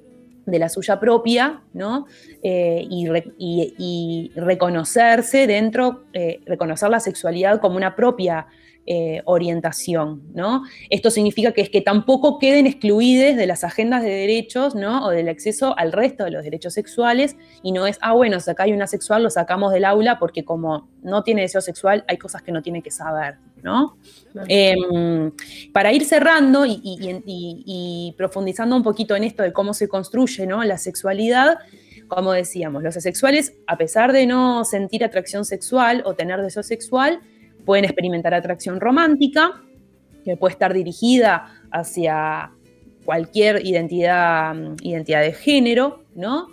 de la suya propia, ¿no? Eh, y, reconocerse dentro, eh, reconocer la sexualidad como una propia eh, orientación, ¿no? Esto significa que es que tampoco queden excluidas de las agendas de derechos, ¿no? O del acceso al resto de los derechos sexuales y no es, ah, bueno, si acá hay una sexual, lo sacamos del aula porque como no tiene deseo sexual, hay cosas que no tiene que saber, ¿no? Em, para ir cerrando y, profundizando un poquito en esto de cómo se construye, ¿no? La sexualidad, como decíamos, los asexuales, a pesar de no sentir atracción sexual o tener deseo sexual, pueden experimentar atracción romántica, que puede estar dirigida hacia cualquier identidad, identidad de género, ¿no?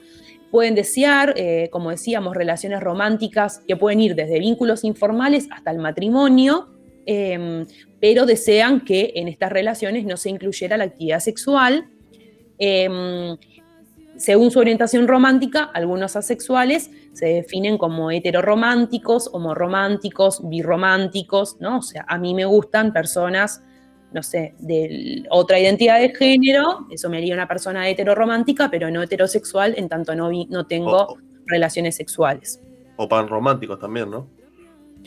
Pueden desear, eh, como decíamos, relaciones románticas que pueden ir desde vínculos informales hasta el matrimonio, em, pero desean que en estas relaciones no se incluyera la actividad sexual. Em, según su orientación romántica, algunos asexuales se definen como heterorománticos, homorománticos, birrománticos, ¿no? O sea, a mí me gustan personas, no sé, de otra identidad de género, eso me haría una persona heteroromántica, pero no heterosexual, en tanto no, no tengo relaciones sexuales. O panrománticos también, ¿no?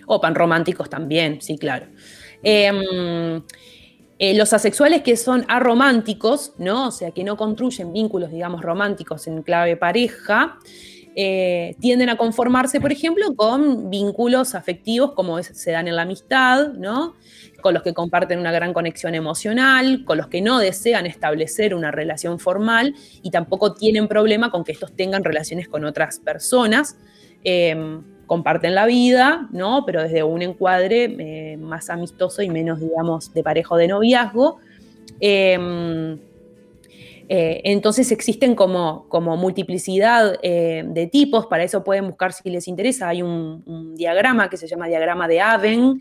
O panrománticos también, sí, claro. Eh, eh, los asexuales que son arománticos, ¿no? O sea, que no construyen vínculos, digamos, románticos en clave pareja, eh, tienden a conformarse, por ejemplo, con vínculos afectivos como se dan en la amistad, ¿no? Con los que comparten una gran conexión emocional, con los que no desean establecer una relación formal y tampoco tienen problema con que estos tengan relaciones con otras personas. Em, comparten la vida, ¿no? Pero desde un encuadre eh, más amistoso y menos, digamos, de parejo de noviazgo. Em, eh, entonces existen como, como multiplicidad eh, de tipos, para eso pueden buscar si les interesa. Hay un, diagrama que se llama diagrama de Aven,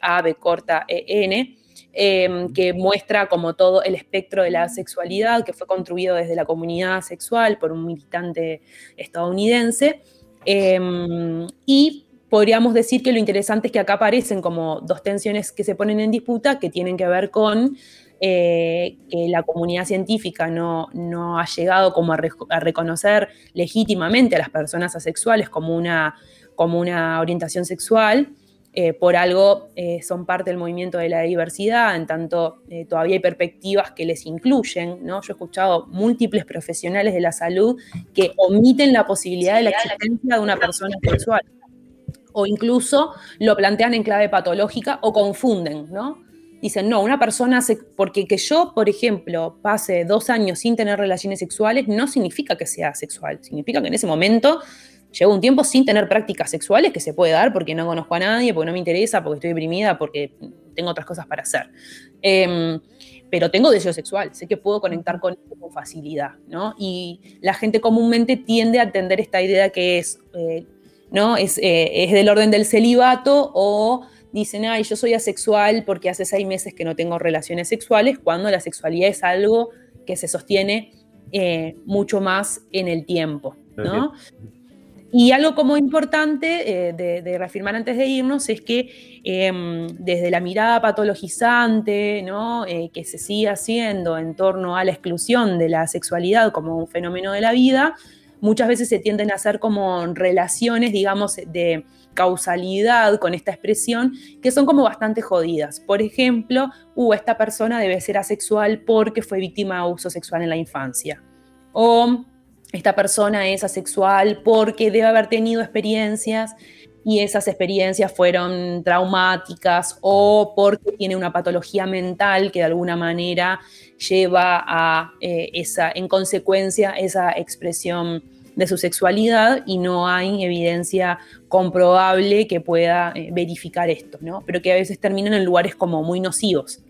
A, corta, E, N, em, que muestra como todo el espectro de la sexualidad que fue construido desde la comunidad sexual por un militante estadounidense. Em, y podríamos decir que lo interesante es que acá aparecen como dos tensiones que se ponen en disputa que tienen que ver con eh, que la comunidad científica no, no ha llegado como a, reconocer legítimamente a las personas asexuales como una, como una orientación sexual. Eh, por algo eh, son parte del movimiento de la diversidad, en tanto eh, todavía hay perspectivas que les incluyen, ¿no? Yo he escuchado múltiples profesionales de la salud que omiten la posibilidad de la existencia de una persona sexual o incluso lo plantean en clave patológica o confunden, ¿no? Dicen, no, una persona, porque que yo, por ejemplo, pase dos años sin tener relaciones sexuales, no significa que sea sexual, significa que en ese momento llevo un tiempo sin tener prácticas sexuales que se puede dar porque no conozco a nadie, porque no me interesa, porque estoy deprimida, porque tengo otras cosas para hacer. Em, pero tengo deseo sexual, sé que puedo conectar con él con facilidad, ¿no? Y la gente comúnmente tiende a atender esta idea que es, eh, ¿no? Es, eh, es del orden del celibato o dicen, ay, yo soy asexual porque hace seis meses que no tengo relaciones sexuales, cuando la sexualidad es algo que se sostiene eh, mucho más en el tiempo, ¿no? Y algo como importante eh, de, reafirmar antes de irnos es que em, desde la mirada patologizante. Eh, que se sigue haciendo en torno a la exclusión de la sexualidad como un fenómeno de la vida, muchas veces se tienden a hacer como relaciones, digamos, de causalidad con esta expresión que son como bastante jodidas. Por ejemplo, uh, esta persona debe ser asexual porque fue víctima de abuso sexual en la infancia. O esta persona es asexual porque debe haber tenido experiencias y esas experiencias fueron traumáticas o porque tiene una patología mental que de alguna manera lleva a eh, esa, en consecuencia, esa expresión de su sexualidad y no hay evidencia comprobable que pueda eh, verificar esto, ¿no? Pero que a veces terminan en lugares como muy nocivos,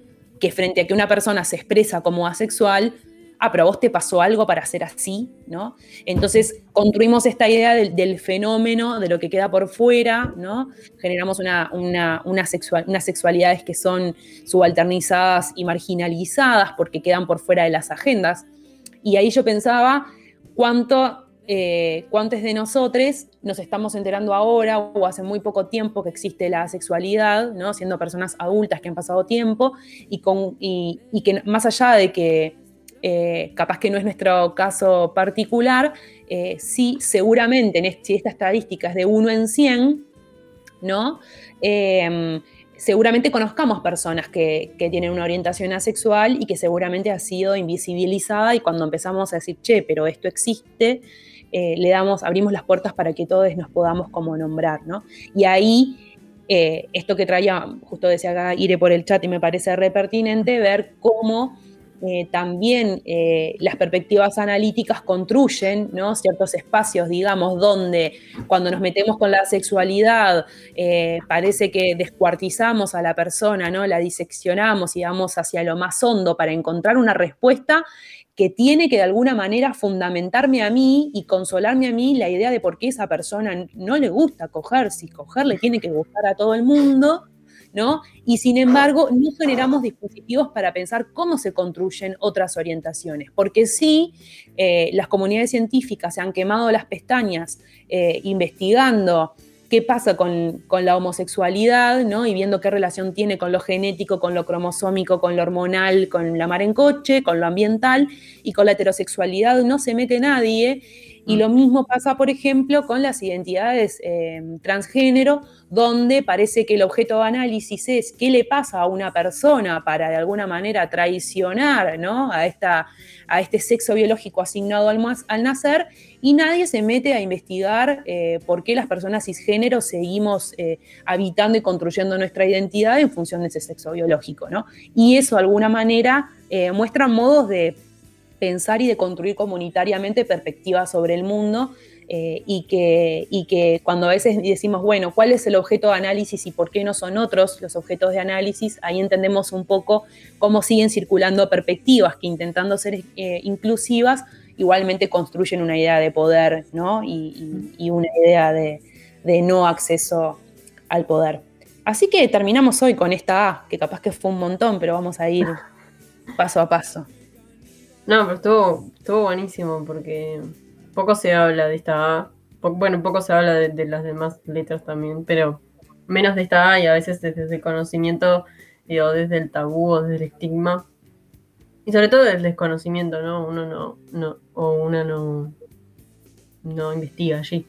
que frente a que una persona se expresa como asexual, ah, pero a vos te pasó algo para ser así, ¿no? Entonces construimos esta idea del, fenómeno, de lo que queda por fuera, ¿no? Generamos una, una, unas sexualidades que son subalternizadas y marginalizadas porque quedan por fuera de las agendas. Y ahí yo pensaba eh, cuántos de nosotros nos estamos enterando ahora o hace muy poco tiempo que existe la sexualidad, ¿no? siendo personas adultas que han pasado tiempo y, con, y que más allá de que eh, capaz que no es nuestro caso particular, eh, sí, seguramente, en esta estadística es de 1 en 100, ¿no? Em, seguramente conozcamos personas que, tienen una orientación asexual y que seguramente ha sido invisibilizada y cuando empezamos a decir, che, pero esto existe, eh, le damos, abrimos las puertas para que todos nos podamos como nombrar, ¿no? Y ahí esto que traía, justo decía acá, iré por el chat y me parece re pertinente, ver cómo eh, también eh, las perspectivas analíticas construyen ciertos espacios, digamos, donde cuando nos metemos con la sexualidad eh, parece que descuartizamos a la persona, ¿no? la diseccionamos y vamos hacia lo más hondo para encontrar una respuesta que tiene que de alguna manera fundamentarme a mí y consolarme a mí la idea de por qué esa persona no le gusta coger, si coger le tiene que gustar a todo el mundo y sin embargo, no generamos dispositivos para pensar cómo se construyen otras orientaciones, porque sí, eh, las comunidades científicas se han quemado las pestañas eh, investigando qué pasa con, la homosexualidad, ¿no? Y viendo qué relación tiene con lo genético, con lo cromosómico, con lo hormonal, con la mar en coche, con lo ambiental y con la heterosexualidad no se mete nadie. Y mm. lo mismo pasa, por ejemplo, con las identidades eh, transgénero, donde parece que el objeto de análisis es qué le pasa a una persona para de alguna manera traicionar ¿no? a, esta, a este sexo biológico asignado al, al nacer, y nadie se mete a investigar eh, por qué las personas cisgénero seguimos eh, habitando y construyendo nuestra identidad en función de ese sexo biológico. ¿no? Y eso de alguna manera muestra modos de pensar y de construir comunitariamente perspectivas sobre el mundo eh, y, que, y que cuando a veces decimos, bueno, ¿cuál es el objeto de análisis y por qué no son otros los objetos de análisis? Ahí entendemos un poco cómo siguen circulando perspectivas que intentando ser eh, inclusivas igualmente construyen una idea de poder ¿no? y, una idea de, de no acceso al poder. Así que terminamos hoy con esta A, que capaz que fue un montón, pero vamos a ir paso a paso. No, pero estuvo, estuvo buenísimo porque poco se habla de esta A. Bueno, poco se habla de, las demás letras también, pero menos de esta A y a veces desde el conocimiento o desde el tabú o desde el estigma. Y sobre todo desde el desconocimiento, ¿no? Uno no, no, o una no, no investiga allí.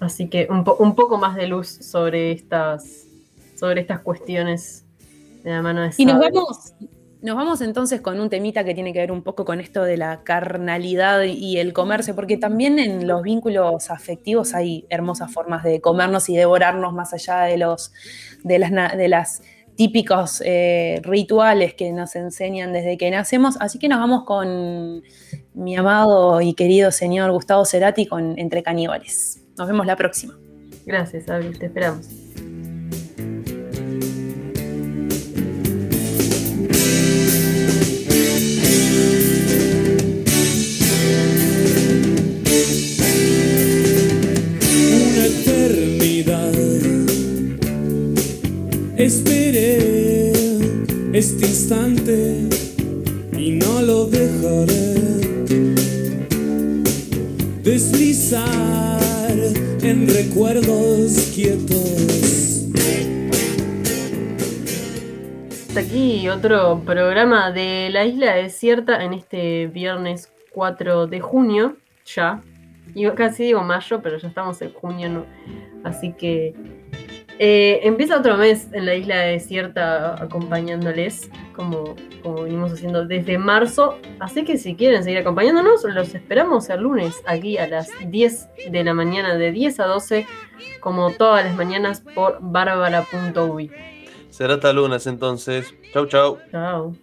Así que un, un poco más de luz sobre estas, sobre estas cuestiones de la mano de Y nos vamos, nos vamos entonces con un temita que tiene que ver un poco con esto de la carnalidad y el comerse, porque también en los vínculos afectivos hay hermosas formas de comernos y devorarnos más allá de los de las, típicos eh, rituales que nos enseñan desde que nacemos. Así que nos vamos con mi amado y querido señor Gustavo Cerati con Entre Caníbales. Nos vemos la próxima. Gracias, Abby, te esperamos. Esperé este instante y no lo dejaré deslizar en recuerdos quietos. Hasta aquí otro programa de La Isla Desierta en este viernes 4 de junio, ya. Y casi digo mayo, pero ya estamos en junio, ¿no? Así que eh, empieza otro mes en la isla desierta acompañándoles, como, como venimos haciendo desde marzo. Así que si quieren seguir acompañándonos, los esperamos el lunes aquí a las 10 de la mañana, de 10 a 12, como todas las mañanas por bárbara.uy. Será hasta lunes entonces. Chau, chau. Chau.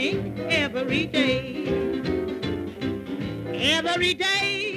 Every day. Every day.